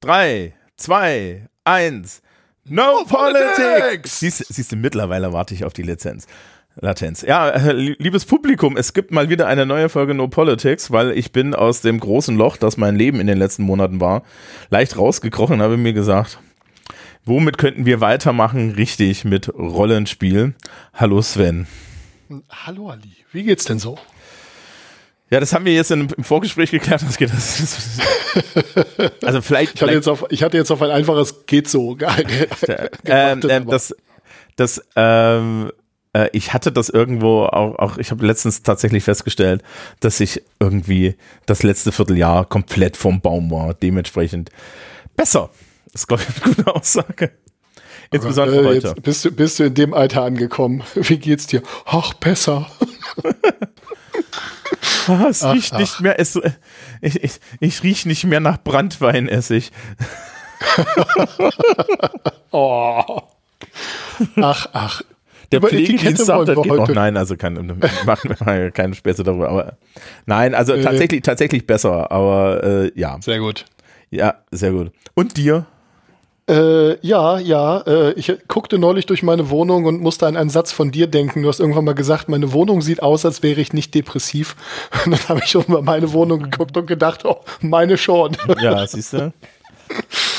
3, 2, 1. No, Politics! Siehst, siehst du, mittlerweile warte ich auf die Lizenz. Latenz. Ja, äh, liebes Publikum, es gibt mal wieder eine neue Folge No Politics, weil ich bin aus dem großen Loch, das mein Leben in den letzten Monaten war, leicht rausgekrochen und habe mir gesagt, womit könnten wir weitermachen? Richtig, mit Rollenspiel. Hallo Sven. Hallo Ali, wie geht's denn so? Ja, das haben wir jetzt im Vorgespräch geklärt. Das geht, das, das, also vielleicht. Ich hatte, jetzt auf, ich hatte jetzt auf ein einfaches geht so. ähm, ähm, das, das, ähm, äh, ich hatte das irgendwo auch, auch ich habe letztens tatsächlich festgestellt, dass ich irgendwie das letzte Vierteljahr komplett vom Baum war. Dementsprechend besser. Das ist, glaube ich, eine gute Aussage. Insbesondere äh, heute. bist du, bist du in dem Alter angekommen. Wie geht's dir? Ach, besser. Ah, es ach, riecht ach. nicht mehr, es, ich, ich, ich riech nicht mehr nach Brandweinessig. oh. Ach, ach. Der Pflegedienst sagt, das geht noch. Nein, also kann, machen wir keine Späße darüber. Aber nein, also äh. tatsächlich, tatsächlich besser. Aber äh, ja. Sehr gut. Ja, sehr gut. Und dir? Äh, ja, ja. Äh, ich guckte neulich durch meine Wohnung und musste an einen Satz von dir denken. Du hast irgendwann mal gesagt, meine Wohnung sieht aus, als wäre ich nicht depressiv. Und dann habe ich schon mal meine Wohnung geguckt und gedacht, oh, meine schon. Ja, siehst du?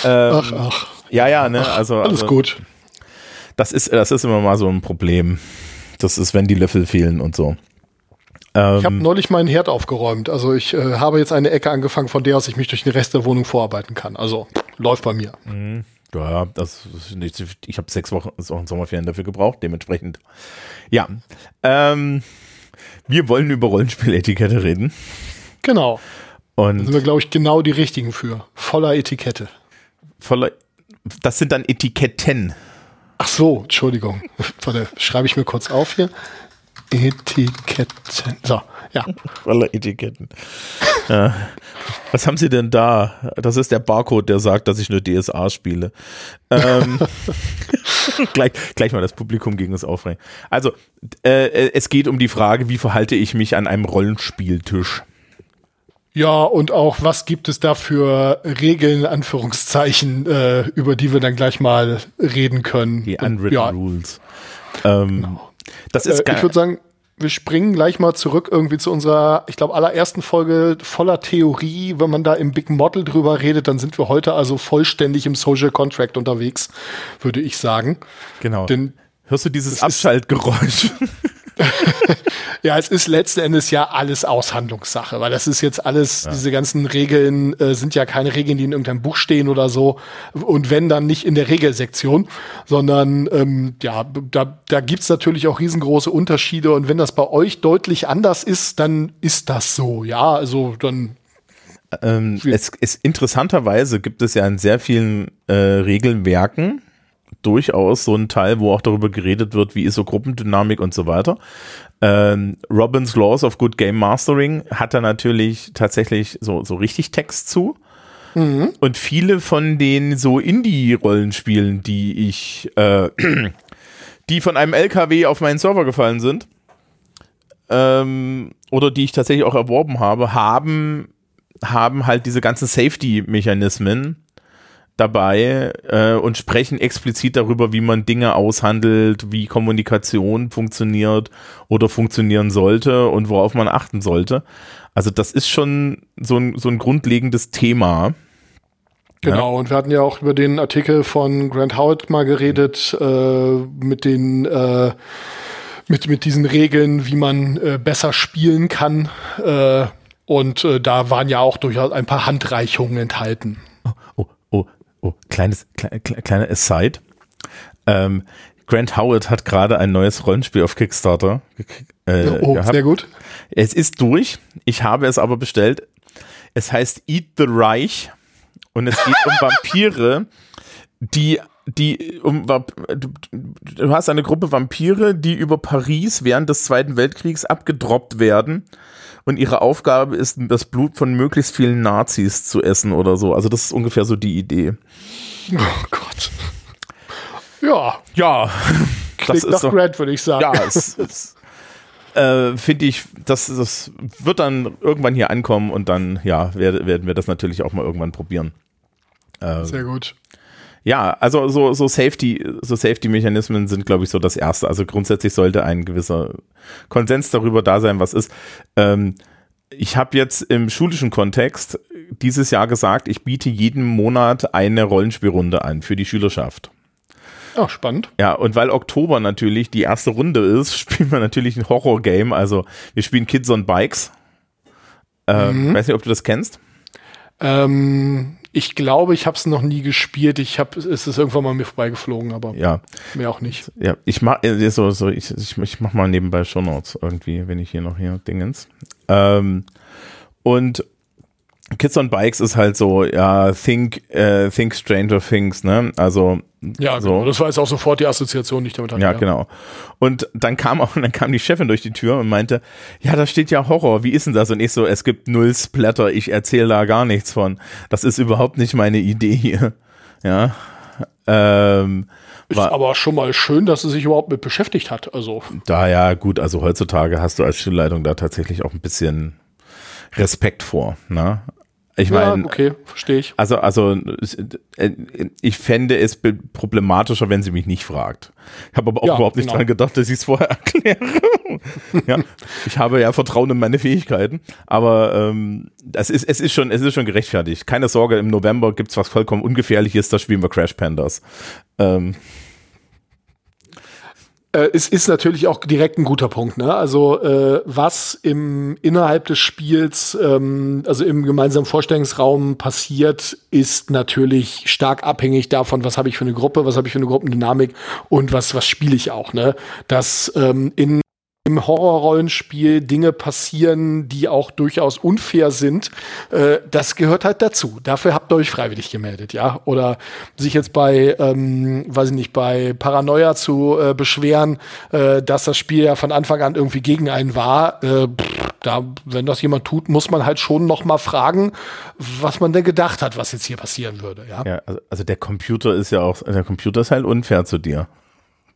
ähm, ach, ach. Ja, ja, ne? Also, alles also, gut. Das ist, das ist immer mal so ein Problem. Das ist, wenn die Löffel fehlen und so. Ähm, ich habe neulich meinen Herd aufgeräumt. Also ich äh, habe jetzt eine Ecke angefangen, von der aus ich mich durch den Rest der Wohnung vorarbeiten kann. Also läuft bei mir. Mhm. Ja, das, das ich habe sechs Wochen, Wochen Sommerferien dafür gebraucht, dementsprechend. Ja. Ähm, wir wollen über Rollenspieletikette reden. Genau. Und da sind wir, glaube ich, genau die richtigen für. Voller Etikette. Voller. Das sind dann Etiketten. Ach so, Entschuldigung. Warte, schreibe ich mir kurz auf hier. Etiketten. So, ja. Voller Etiketten. ja. Was haben Sie denn da? Das ist der Barcode, der sagt, dass ich nur DSA spiele. Ähm, gleich, gleich mal das Publikum gegen uns aufregen. Also, äh, es geht um die Frage, wie verhalte ich mich an einem Rollenspieltisch? Ja, und auch, was gibt es da für Regeln, Anführungszeichen, äh, über die wir dann gleich mal reden können? Die Unwritten ja. Rules. Ähm, genau. Das ist äh, ich würde sagen, wir springen gleich mal zurück irgendwie zu unserer, ich glaube, allerersten Folge voller Theorie. Wenn man da im Big Model drüber redet, dann sind wir heute also vollständig im Social Contract unterwegs, würde ich sagen. Genau. Denn Hörst du dieses Abschaltgeräusch? ja, es ist letzten Endes ja alles Aushandlungssache, weil das ist jetzt alles, ja. diese ganzen Regeln äh, sind ja keine Regeln, die in irgendeinem Buch stehen oder so. Und wenn dann nicht in der Regelsektion, sondern ähm, ja, da, da gibt's natürlich auch riesengroße Unterschiede. Und wenn das bei euch deutlich anders ist, dann ist das so. Ja, also dann ähm, es, es, interessanterweise gibt es ja in sehr vielen äh, Regelwerken durchaus so ein Teil, wo auch darüber geredet wird, wie ist so Gruppendynamik und so weiter. Ähm, Robbins Laws of Good Game Mastering hat da natürlich tatsächlich so, so richtig Text zu. Mhm. Und viele von den so Indie-Rollenspielen, die ich, äh, die von einem LKW auf meinen Server gefallen sind, ähm, oder die ich tatsächlich auch erworben habe, haben, haben halt diese ganzen Safety-Mechanismen, dabei äh, und sprechen explizit darüber, wie man Dinge aushandelt, wie Kommunikation funktioniert oder funktionieren sollte und worauf man achten sollte. Also das ist schon so ein, so ein grundlegendes Thema. Genau, ja. und wir hatten ja auch über den Artikel von Grant Howard mal geredet, äh, mit den äh, mit, mit diesen Regeln, wie man äh, besser spielen kann. Äh, und äh, da waren ja auch durchaus ein paar Handreichungen enthalten. Oh, kleines, kle, kleiner Aside. Ähm, Grant Howard hat gerade ein neues Rollenspiel auf Kickstarter äh, oh, gehabt. sehr gut. Es ist durch. Ich habe es aber bestellt. Es heißt Eat the Reich und es geht um Vampire, die die um du, du hast eine Gruppe Vampire, die über Paris während des Zweiten Weltkriegs abgedroppt werden und ihre Aufgabe ist, das Blut von möglichst vielen Nazis zu essen oder so. Also das ist ungefähr so die Idee. Oh Gott. Ja. Ja. Klingt das ist nach Grant, würde ich sagen. Ja, es, es äh, finde ich, das, das wird dann irgendwann hier ankommen und dann, ja, werd, werden wir das natürlich auch mal irgendwann probieren. Ähm, Sehr gut. Ja, also so, so Safety, so Safety-Mechanismen sind, glaube ich, so das erste. Also grundsätzlich sollte ein gewisser Konsens darüber da sein, was ist. Ähm, ich habe jetzt im schulischen Kontext dieses Jahr gesagt, ich biete jeden Monat eine Rollenspielrunde an für die Schülerschaft. Oh, spannend. Ja, und weil Oktober natürlich die erste Runde ist, spielen wir natürlich ein Horror-Game. Also wir spielen Kids on Bikes. Äh, mhm. Weiß nicht, ob du das kennst. Ähm, ich glaube, ich habe es noch nie gespielt. Ich habe, es ist irgendwann mal mir vorbeigeflogen, aber ja. mehr auch nicht. Ja, ich mach äh, so, so ich, ich, ich mach mal nebenbei Show Notes irgendwie, wenn ich hier noch hier Dingens. Ähm, und Kids on Bikes ist halt so, ja, think, äh, think Stranger Things, ne? Also ja, so. Genau. das war jetzt auch sofort die Assoziation, die ich damit hatte. Ja, ja, genau. Und dann kam auch, dann kam die Chefin durch die Tür und meinte, ja, da steht ja Horror, wie ist denn das? Und ich so, es gibt null Splatter, ich erzähle da gar nichts von. Das ist überhaupt nicht meine Idee hier. Ja. Ähm, ist war, aber schon mal schön, dass sie sich überhaupt mit beschäftigt hat. Also. Da ja, gut, also heutzutage hast du als Schulleitung da tatsächlich auch ein bisschen Respekt vor. Ne? Ich meine, ja, okay, verstehe ich. Also, also äh, ich fände es problematischer, wenn sie mich nicht fragt. Ich habe aber auch ja, überhaupt nicht genau. dran gedacht, dass ich es vorher erkläre. ja, ich habe ja Vertrauen in meine Fähigkeiten, aber ähm, es, ist, es, ist schon, es ist schon gerechtfertigt. Keine Sorge, im November gibt es was vollkommen Ungefährliches, da spielen wir Crash Pandas. Ähm, äh, es ist natürlich auch direkt ein guter Punkt. Ne? Also äh, was im innerhalb des Spiels, ähm, also im gemeinsamen Vorstellungsraum passiert, ist natürlich stark abhängig davon, was habe ich für eine Gruppe, was habe ich für eine Gruppendynamik und was was spiele ich auch. Ne? Dass ähm, in im Horrorrollenspiel Dinge passieren, die auch durchaus unfair sind, äh, das gehört halt dazu. Dafür habt ihr euch freiwillig gemeldet, ja. Oder sich jetzt bei, ähm, weiß ich nicht, bei Paranoia zu äh, beschweren, äh, dass das Spiel ja von Anfang an irgendwie gegen einen war. Äh, pff, da, wenn das jemand tut, muss man halt schon noch mal fragen, was man denn gedacht hat, was jetzt hier passieren würde, ja. ja also, also der Computer ist ja auch, der Computer ist halt unfair zu dir.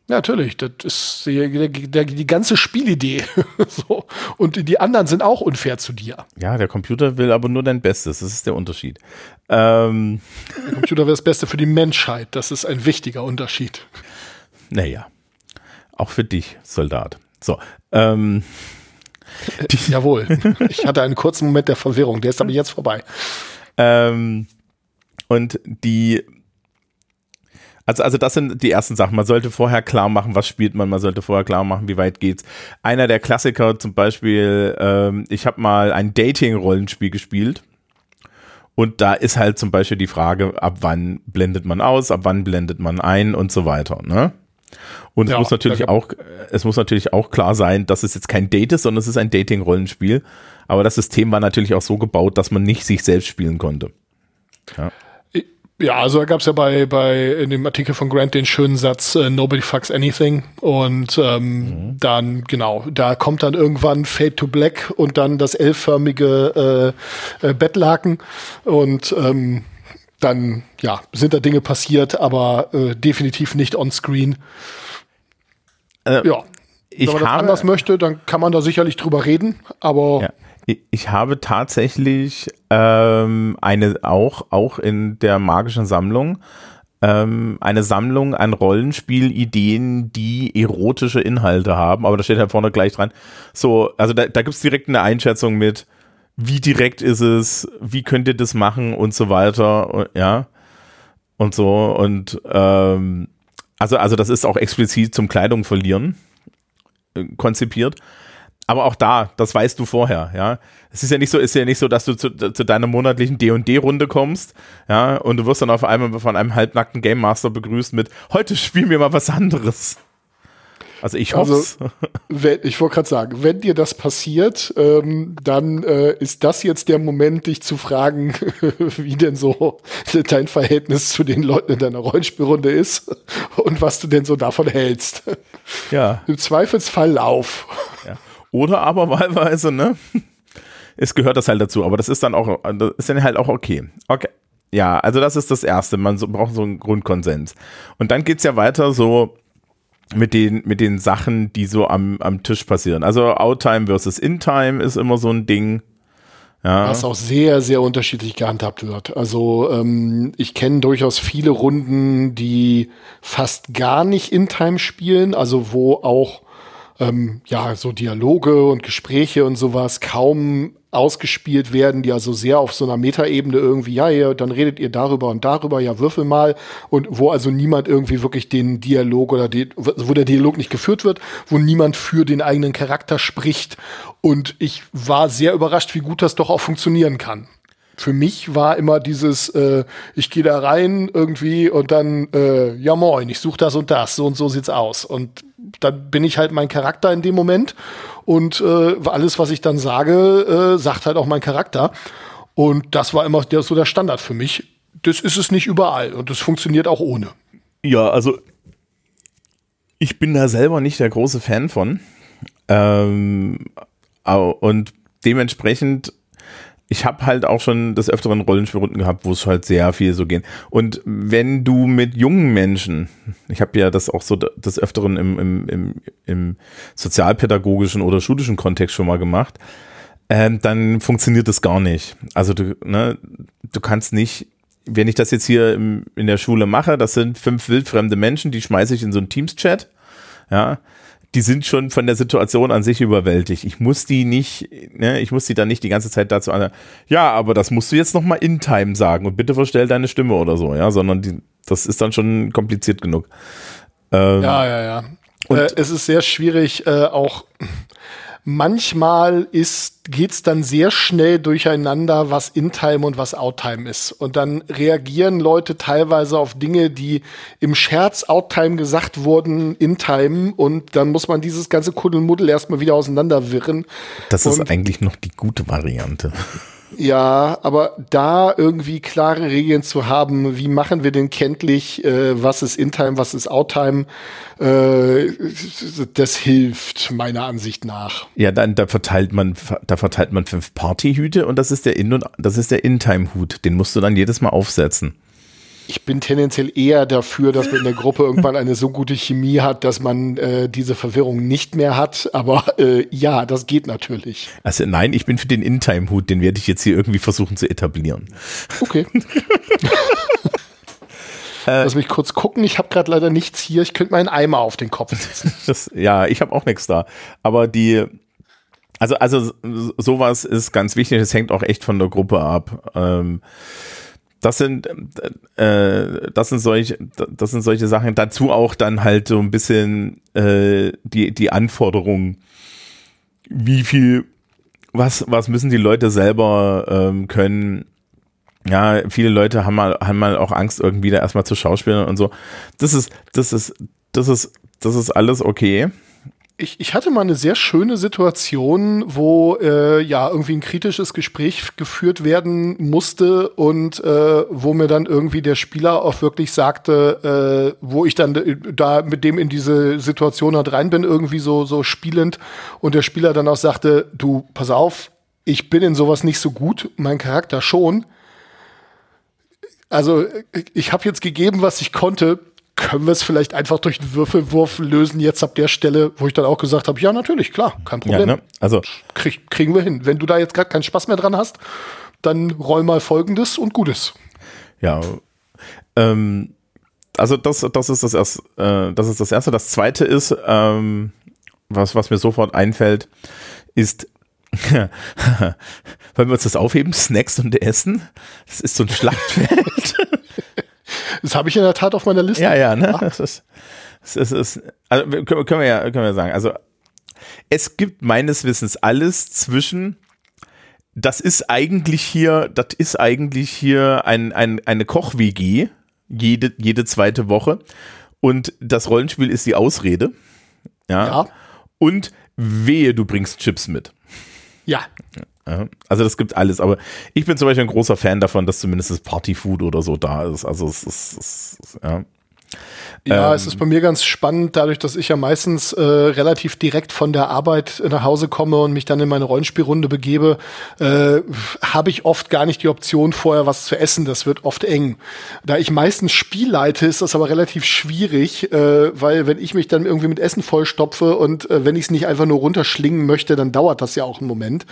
Natürlich, das ist die, die, die ganze Spielidee. so. Und die anderen sind auch unfair zu dir. Ja, der Computer will aber nur dein Bestes. Das ist der Unterschied. Ähm. Der Computer will das Beste für die Menschheit. Das ist ein wichtiger Unterschied. Naja, auch für dich, Soldat. So. Ähm. Jawohl. Ich hatte einen kurzen Moment der Verwirrung. Der ist aber jetzt vorbei. Ähm. Und die also, also das sind die ersten Sachen. Man sollte vorher klar machen, was spielt man. Man sollte vorher klar machen, wie weit geht's. Einer der Klassiker zum Beispiel, ähm, ich habe mal ein Dating-Rollenspiel gespielt. Und da ist halt zum Beispiel die Frage, ab wann blendet man aus, ab wann blendet man ein und so weiter. Ne? Und ja, es muss natürlich auch, es muss natürlich auch klar sein, dass es jetzt kein Date ist, sondern es ist ein Dating-Rollenspiel. Aber das System war natürlich auch so gebaut, dass man nicht sich selbst spielen konnte. Ja. Ja, also da gab es ja bei, bei in dem Artikel von Grant den schönen Satz, uh, nobody fucks anything. Und ähm, mhm. dann, genau, da kommt dann irgendwann Fade to Black und dann das L-förmige äh, äh, Bettlaken. Und ähm, dann, ja, sind da Dinge passiert, aber äh, definitiv nicht on screen. Äh, ja. Wenn man das anders möchte, dann kann man da sicherlich drüber reden, aber ja ich habe tatsächlich ähm, eine auch auch in der magischen Sammlung ähm, eine Sammlung an Rollenspielideen, die erotische Inhalte haben, aber da steht halt vorne gleich dran. So, also da, da gibt es direkt eine Einschätzung mit, wie direkt ist es, wie könnt ihr das machen und so weiter, ja und so und ähm, also also das ist auch explizit zum Kleidung verlieren äh, konzipiert aber auch da, das weißt du vorher, ja. Es ist ja nicht so, ist ja nicht so, dass du zu, zu deiner monatlichen D&D-Runde kommst, ja, und du wirst dann auf einmal von einem halbnackten Game Master begrüßt mit, heute spielen wir mal was anderes. Also ich hoffe also, Ich wollte gerade sagen, wenn dir das passiert, ähm, dann äh, ist das jetzt der Moment, dich zu fragen, wie denn so dein Verhältnis zu den Leuten in deiner Rollenspielrunde ist und was du denn so davon hältst. Ja. Im Zweifelsfall lauf. Ja. Oder aber wahlweise, ne? Es gehört das halt dazu, aber das ist dann auch, das ist dann halt auch okay. Okay. Ja, also das ist das Erste. Man so, braucht so einen Grundkonsens. Und dann geht's ja weiter so mit den, mit den Sachen, die so am, am Tisch passieren. Also Outtime versus Intime ist immer so ein Ding. Ja. Was auch sehr, sehr unterschiedlich gehandhabt wird. Also ähm, ich kenne durchaus viele Runden, die fast gar nicht in Time spielen, also wo auch ähm, ja so Dialoge und Gespräche und sowas kaum ausgespielt werden, die also sehr auf so einer Metaebene irgendwie, ja, ja, dann redet ihr darüber und darüber, ja, würfel mal. Und wo also niemand irgendwie wirklich den Dialog oder die, wo der Dialog nicht geführt wird, wo niemand für den eigenen Charakter spricht. Und ich war sehr überrascht, wie gut das doch auch funktionieren kann. Für mich war immer dieses, äh, ich gehe da rein irgendwie und dann, äh, ja moin, ich suche das und das, so und so sieht's aus. Und dann bin ich halt mein Charakter in dem Moment und äh, alles, was ich dann sage, äh, sagt halt auch mein Charakter. Und das war immer so der Standard für mich. Das ist es nicht überall und das funktioniert auch ohne. Ja, also ich bin da selber nicht der große Fan von. Ähm, und dementsprechend ich habe halt auch schon des öfteren Rollenspielrunden gehabt, wo es halt sehr viel so gehen. Und wenn du mit jungen Menschen, ich habe ja das auch so des öfteren im, im, im, im sozialpädagogischen oder schulischen Kontext schon mal gemacht, ähm, dann funktioniert das gar nicht. Also du, ne, du kannst nicht, wenn ich das jetzt hier im, in der Schule mache, das sind fünf wildfremde Menschen, die schmeiße ich in so einen Teams-Chat, ja, die sind schon von der Situation an sich überwältigt. Ich muss die nicht, ne, ich muss die dann nicht die ganze Zeit dazu an, ja, aber das musst du jetzt nochmal in Time sagen und bitte verstell deine Stimme oder so, ja, sondern die, das ist dann schon kompliziert genug. Ähm, ja, ja, ja. Und äh, es ist sehr schwierig, äh, auch manchmal ist, geht's dann sehr schnell durcheinander, was In-Time und was Out-Time ist. Und dann reagieren Leute teilweise auf Dinge, die im Scherz Out-Time gesagt wurden, In-Time. Und dann muss man dieses ganze Kuddelmuddel erstmal wieder auseinanderwirren. Das ist und eigentlich noch die gute Variante. Ja, aber da irgendwie klare Regeln zu haben, wie machen wir denn kenntlich, äh, was ist In-Time, was ist Out-Time, äh, das hilft meiner Ansicht nach. Ja, dann da verteilt man, da verteilt man fünf Partyhüte und das ist der In- und das ist der In-Time-Hut. Den musst du dann jedes Mal aufsetzen ich bin tendenziell eher dafür, dass man in der Gruppe irgendwann eine so gute Chemie hat, dass man äh, diese Verwirrung nicht mehr hat. Aber äh, ja, das geht natürlich. Also nein, ich bin für den In-Time-Hut, den werde ich jetzt hier irgendwie versuchen zu etablieren. Okay. Äh, Lass mich kurz gucken. Ich habe gerade leider nichts hier. Ich könnte meinen Eimer auf den Kopf setzen. Das, ja, ich habe auch nichts da. Aber die, also, also sowas ist ganz wichtig. Das hängt auch echt von der Gruppe ab. Ähm, das sind äh, das sind solche das sind solche Sachen. Dazu auch dann halt so ein bisschen äh, die die Anforderungen wie viel was was müssen die Leute selber ähm, können. Ja viele Leute haben mal haben mal auch Angst irgendwie da erstmal zu Schauspielern und so. Das ist das ist das ist das ist alles okay ich, ich hatte mal eine sehr schöne Situation, wo äh, ja irgendwie ein kritisches Gespräch geführt werden musste und äh, wo mir dann irgendwie der Spieler auch wirklich sagte, äh, wo ich dann da mit dem in diese Situation halt rein bin, irgendwie so, so spielend und der Spieler dann auch sagte, du, pass auf, ich bin in sowas nicht so gut, mein Charakter schon. Also ich habe jetzt gegeben, was ich konnte können wir es vielleicht einfach durch einen Würfelwurf lösen, jetzt ab der Stelle, wo ich dann auch gesagt habe, ja, natürlich, klar, kein Problem. Ja, ne? Also Krieg, kriegen wir hin. Wenn du da jetzt gerade keinen Spaß mehr dran hast, dann roll mal folgendes und Gutes. Ja. Ähm, also das, das ist das erste, äh, das ist das erste. Das zweite ist, ähm, was, was mir sofort einfällt, ist, wollen wir uns das aufheben? Snacks und Essen? Das ist so ein Schlachtfeld. Das habe ich in der Tat auf meiner Liste. Ja, ja, ne? Das ist, das ist, also können, können wir ja, können wir sagen. Also es gibt meines Wissens alles zwischen das ist eigentlich hier, das ist eigentlich hier ein, ein, eine Koch-WG, jede, jede zweite Woche. Und das Rollenspiel ist die Ausrede. Ja. ja. Und wehe, du bringst Chips mit. Ja. Also das gibt alles, aber ich bin zum Beispiel ein großer Fan davon, dass zumindest das Partyfood oder so da ist. Also es ist, es ist ja. Ja, ähm, es ist bei mir ganz spannend, dadurch, dass ich ja meistens äh, relativ direkt von der Arbeit nach Hause komme und mich dann in meine Rollenspielrunde begebe, äh, habe ich oft gar nicht die Option, vorher was zu essen. Das wird oft eng. Da ich meistens Spiel leite, ist das aber relativ schwierig, äh, weil wenn ich mich dann irgendwie mit Essen vollstopfe und äh, wenn ich es nicht einfach nur runterschlingen möchte, dann dauert das ja auch einen Moment.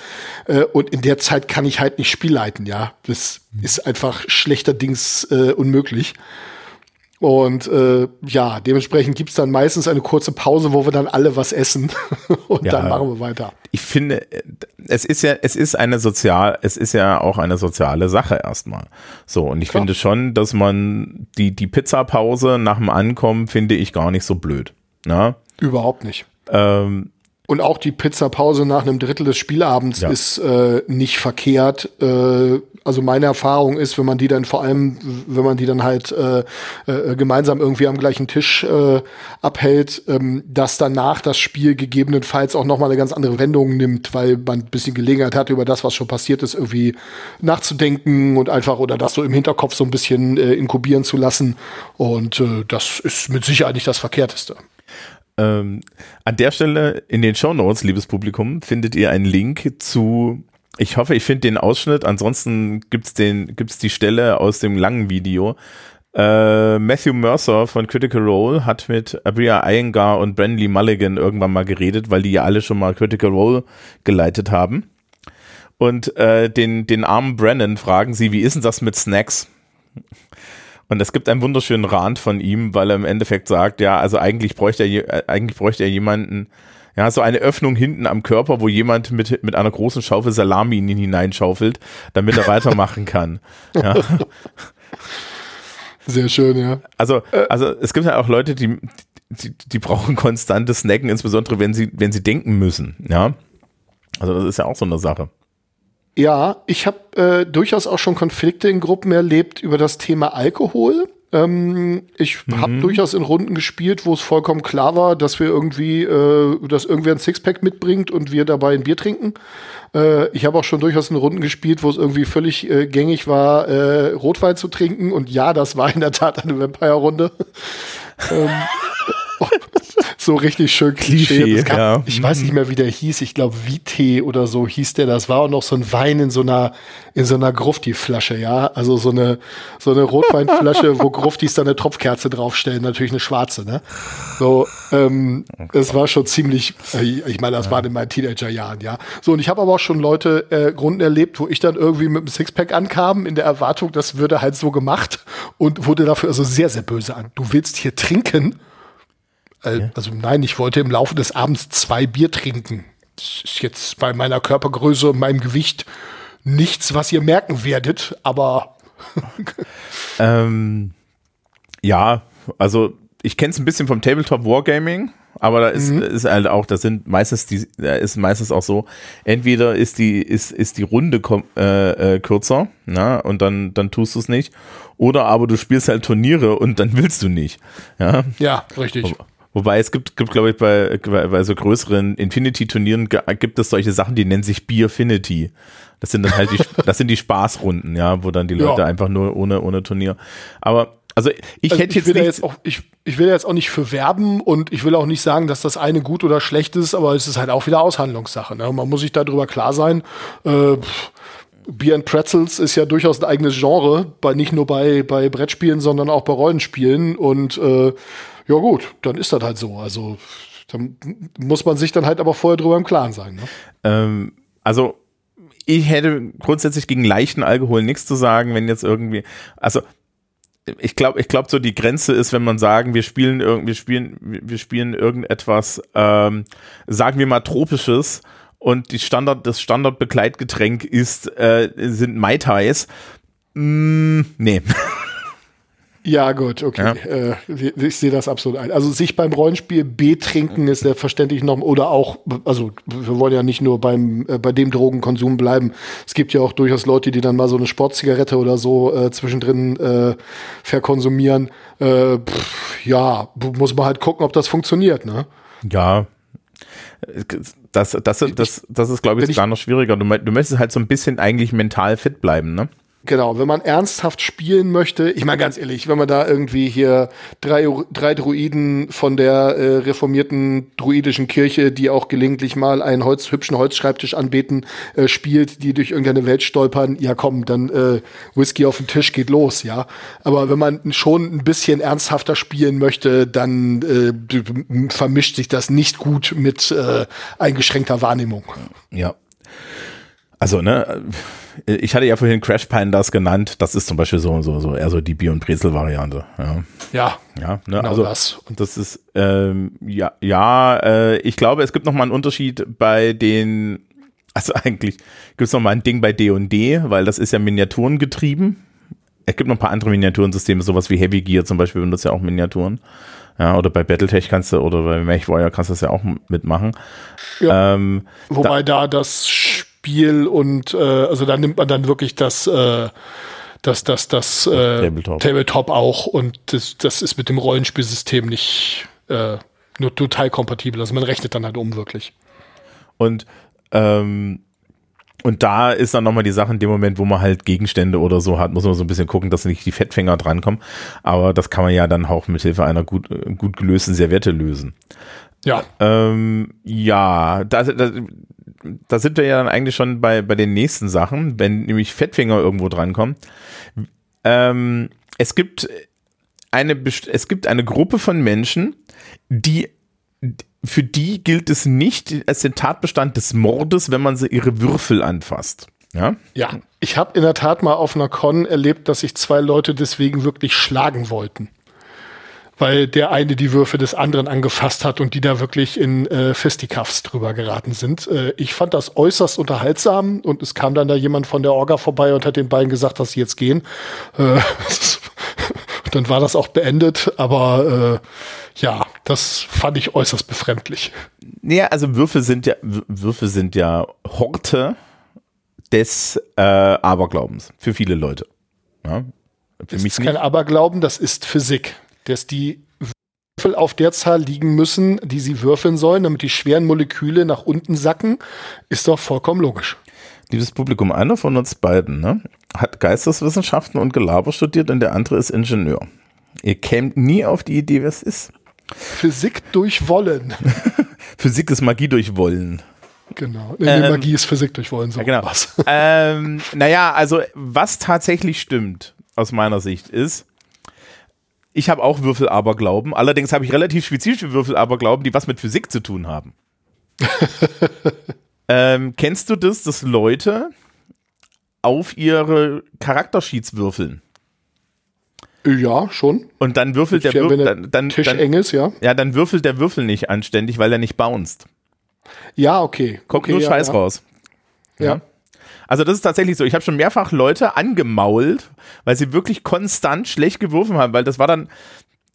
Äh, und in der Zeit kann ich halt nicht Spiel leiten, ja. Das ist einfach schlechterdings äh, unmöglich. Und äh, ja, dementsprechend gibt's dann meistens eine kurze Pause, wo wir dann alle was essen und ja, dann machen wir weiter. Ich finde, es ist ja, es ist eine sozial, es ist ja auch eine soziale Sache erstmal. So, und ich Klar. finde schon, dass man die, die Pizzapause nach dem Ankommen finde ich gar nicht so blöd. Na? Ne? Überhaupt nicht. Ähm, und auch die Pizzapause nach einem Drittel des Spielabends ja. ist äh, nicht verkehrt. Äh, also meine Erfahrung ist, wenn man die dann vor allem, wenn man die dann halt äh, äh, gemeinsam irgendwie am gleichen Tisch äh, abhält, ähm, dass danach das Spiel gegebenenfalls auch nochmal eine ganz andere Wendung nimmt, weil man ein bisschen Gelegenheit hat, über das, was schon passiert ist, irgendwie nachzudenken und einfach oder das so im Hinterkopf so ein bisschen äh, inkubieren zu lassen. Und äh, das ist mit Sicherheit nicht das Verkehrteste. Ähm, an der Stelle in den Show Notes, liebes Publikum, findet ihr einen Link zu ich hoffe, ich finde den Ausschnitt. Ansonsten gibt's den, gibt's die Stelle aus dem langen Video. Äh, Matthew Mercer von Critical Role hat mit Abria Iyengar und Brandley Mulligan irgendwann mal geredet, weil die ja alle schon mal Critical Role geleitet haben. Und äh, den, den armen Brennan fragen sie, wie ist denn das mit Snacks? Und es gibt einen wunderschönen Rand von ihm, weil er im Endeffekt sagt, ja, also eigentlich bräuchte er, eigentlich bräuchte er jemanden, ja, so eine Öffnung hinten am Körper, wo jemand mit, mit einer großen Schaufel Salami in ihn hineinschaufelt, damit er weitermachen kann. Ja. Sehr schön, ja. Also, äh. also es gibt ja auch Leute, die, die, die brauchen konstantes Snacken, insbesondere wenn sie, wenn sie denken müssen. Ja. Also das ist ja auch so eine Sache. Ja, ich habe äh, durchaus auch schon Konflikte in Gruppen erlebt über das Thema Alkohol. Ähm, ich mhm. habe durchaus in Runden gespielt, wo es vollkommen klar war, dass wir irgendwie, äh, dass irgendwer ein Sixpack mitbringt und wir dabei ein Bier trinken. Äh, ich habe auch schon durchaus in Runden gespielt, wo es irgendwie völlig äh, gängig war, äh, Rotwein zu trinken. Und ja, das war in der Tat eine Vampire-Runde. ähm, so richtig schön Klischee. Gab, ja. Ich weiß nicht mehr, wie der hieß. Ich glaube, Vite oder so hieß der. Das war auch noch so ein Wein in so einer, in so einer Grufti-Flasche, ja. Also so eine, so eine Rotweinflasche, wo Gruftis dann eine Tropfkerze draufstellen. Natürlich eine schwarze, ne? So, ähm, es war schon ziemlich, äh, ich meine, das ja. war in meinen Teenagerjahren, ja. So, und ich habe aber auch schon Leute, äh, Grunden erlebt, wo ich dann irgendwie mit einem Sixpack ankam, in der Erwartung, das würde halt so gemacht und wurde dafür also sehr, sehr böse an. Du willst hier trinken? Äh, also nein, ich wollte im Laufe des Abends zwei Bier trinken. Das ist jetzt bei meiner Körpergröße und meinem Gewicht nichts, was ihr merken werdet, aber ähm, ja, also ich kenne es ein bisschen vom Tabletop Wargaming, aber da ist, mhm. ist halt auch, das sind meistens die, da ist meistens auch so, entweder ist die, ist, ist die Runde äh, äh, kürzer, na, und dann, dann tust du es nicht, oder aber du spielst halt Turniere und dann willst du nicht. Ja, ja richtig. Wobei es gibt, gibt glaube ich, bei, bei so größeren Infinity-Turnieren gibt es solche Sachen, die nennen sich Beerfinity. Das sind dann halt die, das sind die Spaßrunden, ja, wo dann die Leute ja. einfach nur ohne, ohne Turnier. Aber also ich also hätte ich jetzt, will jetzt auch, ich, ich will jetzt auch nicht für werben und ich will auch nicht sagen, dass das eine gut oder schlecht ist, aber es ist halt auch wieder Aushandlungssache. Ne? Man muss sich darüber klar sein. Äh, Beer and Pretzels ist ja durchaus ein eigenes Genre, bei, nicht nur bei, bei Brettspielen, sondern auch bei Rollenspielen. Und äh, ja gut, dann ist das halt so. Also dann muss man sich dann halt aber vorher drüber im Klaren sein. Ne? Ähm, also ich hätte grundsätzlich gegen leichten Alkohol nichts zu sagen, wenn jetzt irgendwie, also ich glaube, ich glaube, so die Grenze ist, wenn man sagen, wir spielen irgendwie, spielen, wir spielen irgendetwas, ähm, sagen wir mal tropisches und die Standard, das Standardbegleitgetränk ist, äh, sind Mai Tais. Mm, nee. Ja, gut, okay. Ja. Äh, ich sehe das absolut ein. Also sich beim Rollenspiel betrinken ist selbstverständlich noch, oder auch, also wir wollen ja nicht nur beim, äh, bei dem Drogenkonsum bleiben. Es gibt ja auch durchaus Leute, die dann mal so eine Sportzigarette oder so äh, zwischendrin äh, verkonsumieren. Äh, pff, ja, muss man halt gucken, ob das funktioniert, ne? Ja. Das, das, das, das ist, glaube ich, gar noch schwieriger. Du, du möchtest halt so ein bisschen eigentlich mental fit bleiben, ne? Genau, wenn man ernsthaft spielen möchte, ich meine ganz ehrlich, wenn man da irgendwie hier drei, drei Druiden von der äh, reformierten druidischen Kirche, die auch gelegentlich mal einen Holz, hübschen Holzschreibtisch anbeten, äh, spielt, die durch irgendeine Welt stolpern, ja komm, dann äh, Whisky auf den Tisch geht los, ja. Aber wenn man schon ein bisschen ernsthafter spielen möchte, dann äh, vermischt sich das nicht gut mit äh, eingeschränkter Wahrnehmung. Ja. Also, ne, ich hatte ja vorhin Crash Pandas genannt. Das ist zum Beispiel so, so, so eher so die Bier- und Brezel-Variante. Ja. Ja. Ja, ne, genau also, das. Und das ist, ähm, ja, ja, äh, ich glaube, es gibt noch mal einen Unterschied bei den, also eigentlich gibt es noch mal ein Ding bei D&D, weil das ist ja Miniaturen getrieben. Es gibt noch ein paar andere Miniaturensysteme, sowas wie Heavy Gear zum Beispiel benutzt ja auch Miniaturen. Ja, oder bei Battletech kannst du, oder bei MechWarrior kannst du das ja auch mitmachen. Ja. Ähm, Wobei da, da das Spiel und äh, also da nimmt man dann wirklich das äh, das, das, das äh, Tabletop. Tabletop auch und das, das ist mit dem Rollenspielsystem nicht äh, nur total kompatibel. Also man rechnet dann halt um wirklich. Und ähm, und da ist dann nochmal die Sache in dem Moment, wo man halt Gegenstände oder so hat, muss man so ein bisschen gucken, dass nicht die Fettfänger drankommen. Aber das kann man ja dann auch mit Hilfe einer gut, gut gelösten Serviette lösen. Ja. Ähm, ja, da, da, da sind wir ja dann eigentlich schon bei, bei den nächsten Sachen, wenn nämlich Fettfinger irgendwo drankommen. Ähm, es gibt eine, es gibt eine Gruppe von Menschen, die, für die gilt es nicht als den Tatbestand des Mordes, wenn man sie ihre Würfel anfasst. Ja, ja ich habe in der Tat mal auf einer Con erlebt, dass sich zwei Leute deswegen wirklich schlagen wollten weil der eine die Würfe des anderen angefasst hat und die da wirklich in äh, Fisticuffs drüber geraten sind. Äh, ich fand das äußerst unterhaltsam und es kam dann da jemand von der Orga vorbei und hat den beiden gesagt, dass sie jetzt gehen. Äh, dann war das auch beendet, aber äh, ja, das fand ich äußerst befremdlich. Ja, also Würfe sind ja Würfe sind ja Horte des äh, Aberglaubens für viele Leute. Ja, für das mich ist kein Aberglauben, das ist Physik dass die Würfel auf der Zahl liegen müssen, die sie würfeln sollen, damit die schweren Moleküle nach unten sacken, ist doch vollkommen logisch. Liebes Publikum, einer von uns beiden ne, hat Geisteswissenschaften und Gelaber studiert und der andere ist Ingenieur. Ihr kämt nie auf die Idee, was ist. Physik durch Wollen. Physik ist Magie durch Wollen. Genau. Nee, ähm, Magie ist Physik durch Wollen. So ja, genau. Was. ähm, naja, also was tatsächlich stimmt, aus meiner Sicht, ist, ich habe auch Würfelaberglauben. Allerdings habe ich relativ spezifische Würfelaberglauben, die was mit Physik zu tun haben. ähm, kennst du das, dass Leute auf ihre Charaktersheets würfeln? Ja, schon. Und dann würfelt der Würfel, dann, dann, Tisch dann, eng ist, ja. Ja, dann würfelt der Würfel nicht anständig, weil er nicht bounced. Ja, okay. Kommt okay, nur ja, Scheiß ja. raus. Ja. Also das ist tatsächlich so. Ich habe schon mehrfach Leute angemault, weil sie wirklich konstant schlecht geworfen haben, weil das war dann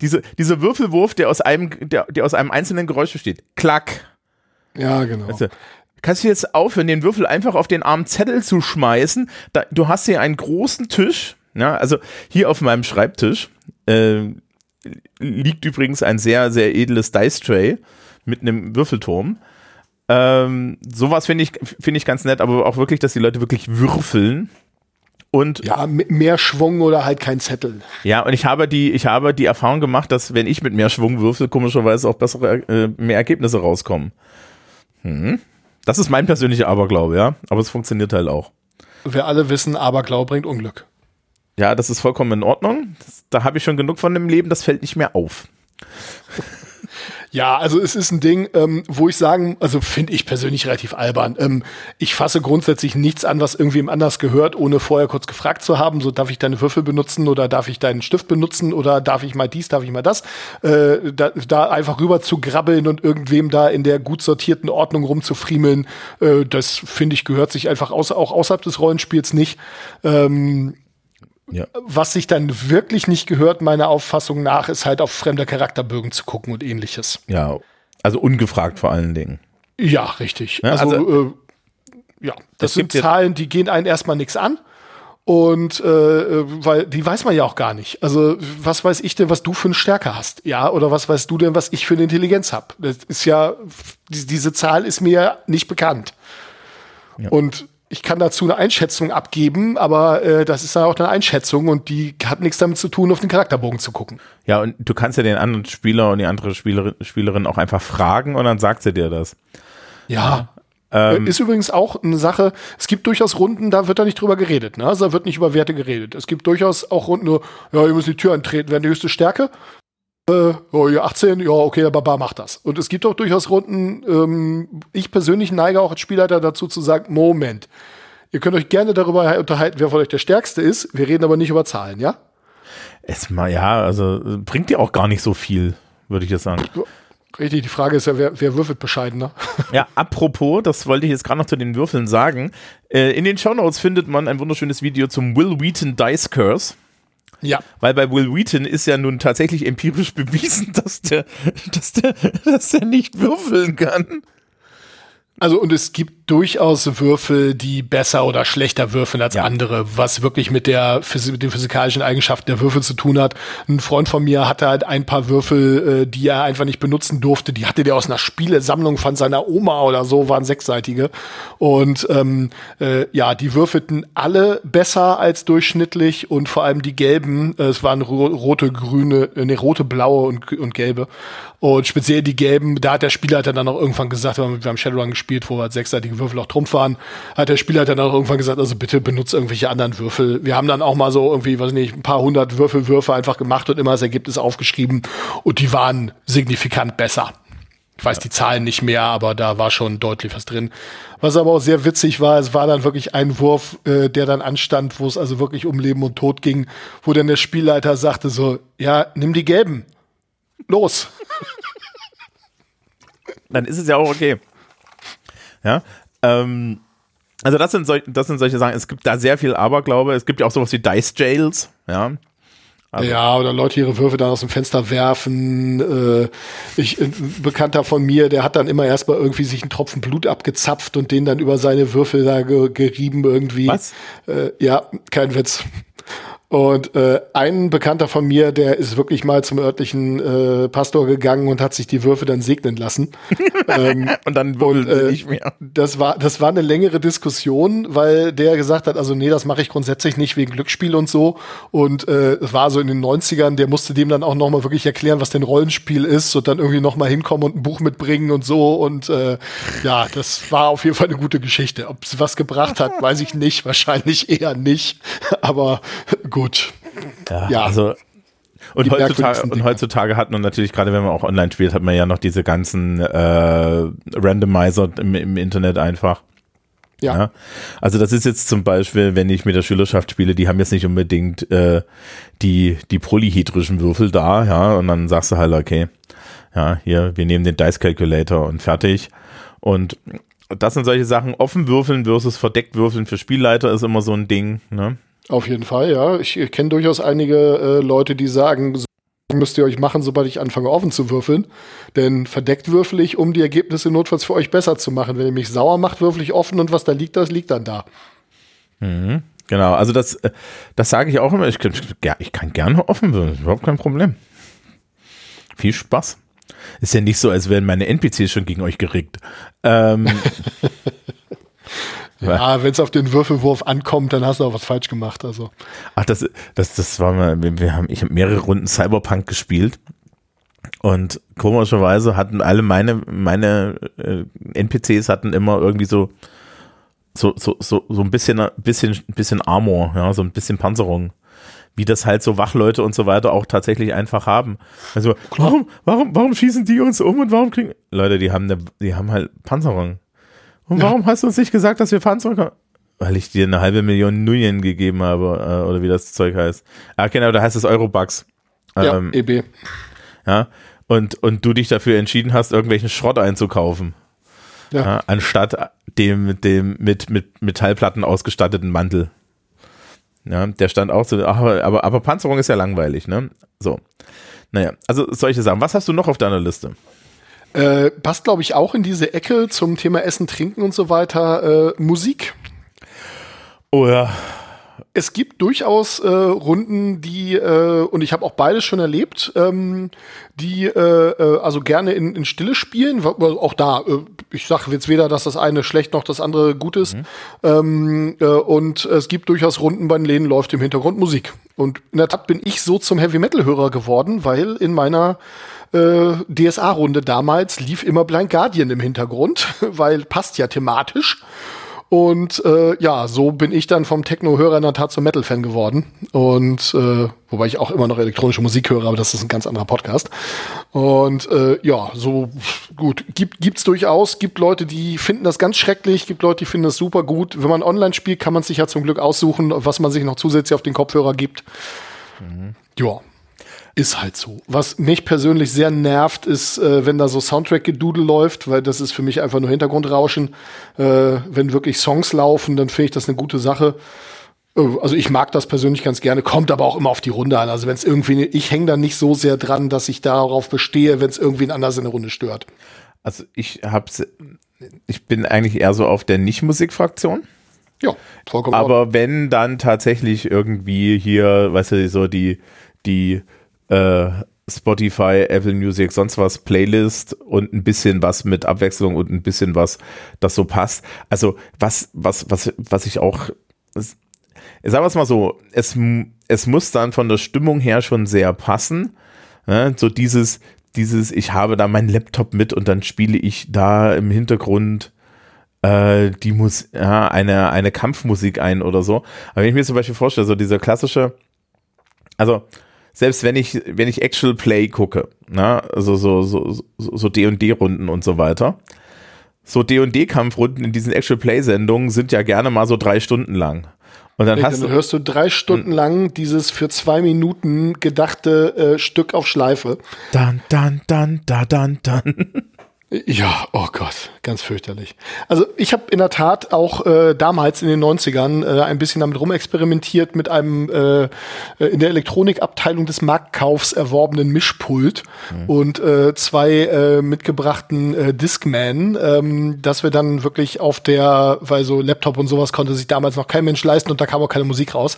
diese, dieser Würfelwurf, der aus einem, der, der aus einem einzelnen Geräusch besteht. Klack. Ja, genau. Also, kannst du jetzt aufhören, den Würfel einfach auf den armen Zettel zu schmeißen? Da, du hast hier einen großen Tisch. Ja, also hier auf meinem Schreibtisch äh, liegt übrigens ein sehr, sehr edles Dice Tray mit einem Würfelturm. Ähm, sowas finde ich, finde ich ganz nett, aber auch wirklich, dass die Leute wirklich würfeln. Und ja, mehr Schwung oder halt kein Zettel. Ja, und ich habe die, ich habe die Erfahrung gemacht, dass wenn ich mit mehr Schwung würfel, komischerweise auch bessere, äh, mehr Ergebnisse rauskommen. Hm. Das ist mein persönlicher Aberglaube, ja. Aber es funktioniert halt auch. Wir alle wissen, Aberglaube bringt Unglück. Ja, das ist vollkommen in Ordnung. Das, da habe ich schon genug von dem Leben, das fällt nicht mehr auf. Ja, also es ist ein Ding, ähm, wo ich sagen, also finde ich persönlich relativ albern. Ähm, ich fasse grundsätzlich nichts an, was irgendwem anders gehört, ohne vorher kurz gefragt zu haben. So darf ich deine Würfel benutzen oder darf ich deinen Stift benutzen oder darf ich mal dies, darf ich mal das. Äh, da, da einfach rüber zu grabbeln und irgendwem da in der gut sortierten Ordnung rumzufriemeln, äh, das finde ich gehört sich einfach außer, auch außerhalb des Rollenspiels nicht. Ähm, ja. Was sich dann wirklich nicht gehört, meiner Auffassung nach, ist halt auf fremde Charakterbögen zu gucken und ähnliches. Ja, also ungefragt vor allen Dingen. Ja, richtig. Ja, also, also äh, ja, das sind Zahlen, die gehen einen erstmal nichts an. Und äh, weil die weiß man ja auch gar nicht. Also was weiß ich denn, was du für eine Stärke hast, ja? Oder was weißt du denn, was ich für eine Intelligenz habe? Das ist ja die, diese Zahl ist mir nicht bekannt. Ja. Und ich kann dazu eine Einschätzung abgeben, aber äh, das ist dann auch eine Einschätzung und die hat nichts damit zu tun, auf den Charakterbogen zu gucken. Ja, und du kannst ja den anderen Spieler und die andere Spielerin, Spielerin auch einfach fragen und dann sagt sie dir das. Ja. Ähm, ist übrigens auch eine Sache, es gibt durchaus Runden, da wird da nicht drüber geredet. Ne? Also da wird nicht über Werte geredet. Es gibt durchaus auch Runden, nur, ja, ihr müsst die Tür antreten, wer die höchste Stärke. Äh, oh, 18, ja, okay, der Baba macht das. Und es gibt auch durchaus Runden, ähm, ich persönlich neige auch als Spielleiter dazu zu sagen, Moment, ihr könnt euch gerne darüber unterhalten, wer von euch der Stärkste ist, wir reden aber nicht über Zahlen, ja? Es mal, ja, also bringt dir auch gar nicht so viel, würde ich jetzt sagen. Richtig, die Frage ist ja, wer, wer würfelt bescheidener? Ja, apropos, das wollte ich jetzt gerade noch zu den Würfeln sagen. Äh, in den Shownotes findet man ein wunderschönes Video zum Will Wheaton Dice Curse. Ja. Weil bei Will Wheaton ist ja nun tatsächlich empirisch bewiesen, dass der, dass der, dass der nicht würfeln kann. Also und es gibt durchaus Würfel, die besser oder schlechter würfeln als ja. andere, was wirklich mit der mit den physikalischen Eigenschaften der Würfel zu tun hat. Ein Freund von mir hatte halt ein paar Würfel, äh, die er einfach nicht benutzen durfte. Die hatte der aus einer Spielesammlung von seiner Oma oder so, waren sechsseitige. Und ähm, äh, ja, die würfelten alle besser als durchschnittlich und vor allem die gelben, äh, es waren ro rote, grüne, äh, nee, rote, blaue und, und gelbe. Und speziell die gelben, da hat der Spielleiter dann auch irgendwann gesagt, wir haben Shadowrun gespielt, wo halt sechsseitige Würfel auch Trumpf waren, hat der Spielleiter dann auch irgendwann gesagt, also bitte benutzt irgendwelche anderen Würfel. Wir haben dann auch mal so irgendwie, weiß nicht, ein paar hundert Würfelwürfe einfach gemacht und immer das Ergebnis aufgeschrieben und die waren signifikant besser. Ich weiß die Zahlen nicht mehr, aber da war schon deutlich was drin. Was aber auch sehr witzig war, es war dann wirklich ein Wurf, äh, der dann anstand, wo es also wirklich um Leben und Tod ging, wo dann der Spielleiter sagte so, ja, nimm die gelben los. Dann ist es ja auch okay. Ja. Ähm, also das sind, solch, das sind solche Sachen. Es gibt da sehr viel Aberglaube. Es gibt ja auch sowas wie Dice Jails. Ja. Also ja, oder Leute ihre Würfe dann aus dem Fenster werfen. Äh, ich, ein Bekannter von mir, der hat dann immer erstmal irgendwie sich einen Tropfen Blut abgezapft und den dann über seine Würfel da gerieben irgendwie. Was? Äh, ja, kein Witz. Und äh, ein Bekannter von mir, der ist wirklich mal zum örtlichen äh, Pastor gegangen und hat sich die Würfe dann segnen lassen. ähm, und dann und, äh, nicht mehr. Das war, das war eine längere Diskussion, weil der gesagt hat, also nee, das mache ich grundsätzlich nicht wegen Glücksspiel und so. Und äh, es war so in den 90ern, der musste dem dann auch nochmal wirklich erklären, was denn Rollenspiel ist und dann irgendwie nochmal hinkommen und ein Buch mitbringen und so. Und äh, ja, das war auf jeden Fall eine gute Geschichte. Ob es was gebracht hat, weiß ich nicht. Wahrscheinlich eher nicht. Aber gut. Ja, ja. also und heutzutage, und heutzutage, hat man natürlich, gerade wenn man auch online spielt, hat man ja noch diese ganzen äh, Randomizer im, im, Internet einfach. Ja. ja. Also das ist jetzt zum Beispiel, wenn ich mit der Schülerschaft spiele, die haben jetzt nicht unbedingt äh, die, die polyhedrischen Würfel da, ja, und dann sagst du halt, okay, ja, hier, wir nehmen den Dice Calculator und fertig. Und das sind solche Sachen, offen würfeln versus verdeckt würfeln für Spielleiter ist immer so ein Ding, ne? Auf jeden Fall, ja. Ich kenne durchaus einige äh, Leute, die sagen, so müsst ihr euch machen, sobald ich anfange offen zu würfeln. Denn verdeckt würfel ich, um die Ergebnisse notfalls für euch besser zu machen. Wenn ihr mich sauer macht, würfel ich offen und was da liegt, das liegt dann da. Mhm. Genau, also das, äh, das sage ich auch immer. Ich, ich kann gerne offen würfeln, überhaupt kein Problem. Viel Spaß. Ist ja nicht so, als wären meine NPCs schon gegen euch geregt. Ähm, Ja, wenn es auf den Würfelwurf ankommt, dann hast du auch was falsch gemacht. Also. Ach, das, das, das war mal, wir haben, ich habe mehrere Runden Cyberpunk gespielt und komischerweise hatten alle meine, meine äh, NPCs hatten immer irgendwie so, so, so, so, so ein bisschen, bisschen, bisschen Armor, ja, so ein bisschen Panzerung. Wie das halt so Wachleute und so weiter auch tatsächlich einfach haben. Also, warum, warum, warum schießen die uns um und warum kriegen, Leute, die haben, eine, die haben halt Panzerung. Und warum ja. hast du uns nicht gesagt, dass wir fahren zurück? Weil ich dir eine halbe Million Nuyen gegeben habe, äh, oder wie das Zeug heißt. Ah, genau, da heißt es Eurobucks. Ähm, ja, EB. Ja, und, und du dich dafür entschieden hast, irgendwelchen Schrott einzukaufen. Ja. ja anstatt dem, dem mit, mit Metallplatten ausgestatteten Mantel. Ja, der stand auch so, aber, aber, aber Panzerung ist ja langweilig, ne? So. Naja, also solche Sachen. Was hast du noch auf deiner Liste? Äh, passt, glaube ich, auch in diese Ecke zum Thema Essen, Trinken und so weiter. Äh, Musik. Oh ja. es gibt durchaus äh, Runden, die, äh, und ich habe auch beides schon erlebt, ähm, die äh, äh, also gerne in, in Stille spielen. Auch da, äh, ich sage jetzt weder, dass das eine schlecht noch das andere gut ist. Mhm. Ähm, äh, und es gibt durchaus Runden, bei denen läuft im Hintergrund Musik. Und in der Tat bin ich so zum Heavy Metal-Hörer geworden, weil in meiner äh, DSA-Runde damals lief immer Blind Guardian im Hintergrund, weil passt ja thematisch. Und äh, ja, so bin ich dann vom Techno-Hörer in der Tat zum Metal-Fan geworden. Und äh, wobei ich auch immer noch elektronische Musik höre, aber das ist ein ganz anderer Podcast. Und äh, ja, so gut, gibt gibt's durchaus, gibt Leute, die finden das ganz schrecklich, gibt Leute, die finden das super gut. Wenn man online spielt, kann man sich ja zum Glück aussuchen, was man sich noch zusätzlich auf den Kopfhörer gibt. Mhm. Ja, ist halt so. Was mich persönlich sehr nervt, ist, äh, wenn da so Soundtrack-Gedudel läuft, weil das ist für mich einfach nur Hintergrundrauschen. Äh, wenn wirklich Songs laufen, dann finde ich das eine gute Sache. Äh, also ich mag das persönlich ganz gerne, kommt aber auch immer auf die Runde an. Also wenn es irgendwie, ich hänge da nicht so sehr dran, dass ich darauf bestehe, wenn es irgendwie ein anders in der Runde stört. Also ich hab's, ich bin eigentlich eher so auf der Nicht-Musik-Fraktion. Ja, vollkommen. Aber wenn dann tatsächlich irgendwie hier, weißt du, so die, die äh, Spotify, Apple Music, sonst was, Playlist und ein bisschen was mit Abwechslung und ein bisschen was, das so passt. Also was, was, was, was ich auch, sagen wir es mal so, es, es muss dann von der Stimmung her schon sehr passen. Ne? So dieses, dieses, ich habe da meinen Laptop mit und dann spiele ich da im Hintergrund äh, die Mus ja, eine, eine Kampfmusik ein oder so. Aber wenn ich mir zum Beispiel vorstelle, so dieser klassische, also selbst wenn ich, wenn ich Actual Play gucke, na, also so, so, so D&D-Runden und so weiter, so D&D-Kampfrunden in diesen Actual Play-Sendungen sind ja gerne mal so drei Stunden lang. Und dann, hast dann hörst du drei Stunden lang dieses für zwei Minuten gedachte äh, Stück auf Schleife. Dann, dann, dann, da, dann, dann. Ja, oh Gott, ganz fürchterlich. Also ich habe in der Tat auch äh, damals in den 90ern äh, ein bisschen damit rumexperimentiert mit einem äh, äh, in der Elektronikabteilung des Marktkaufs erworbenen Mischpult mhm. und äh, zwei äh, mitgebrachten äh, Discman, ähm, dass wir dann wirklich auf der, weil so Laptop und sowas konnte sich damals noch kein Mensch leisten und da kam auch keine Musik raus,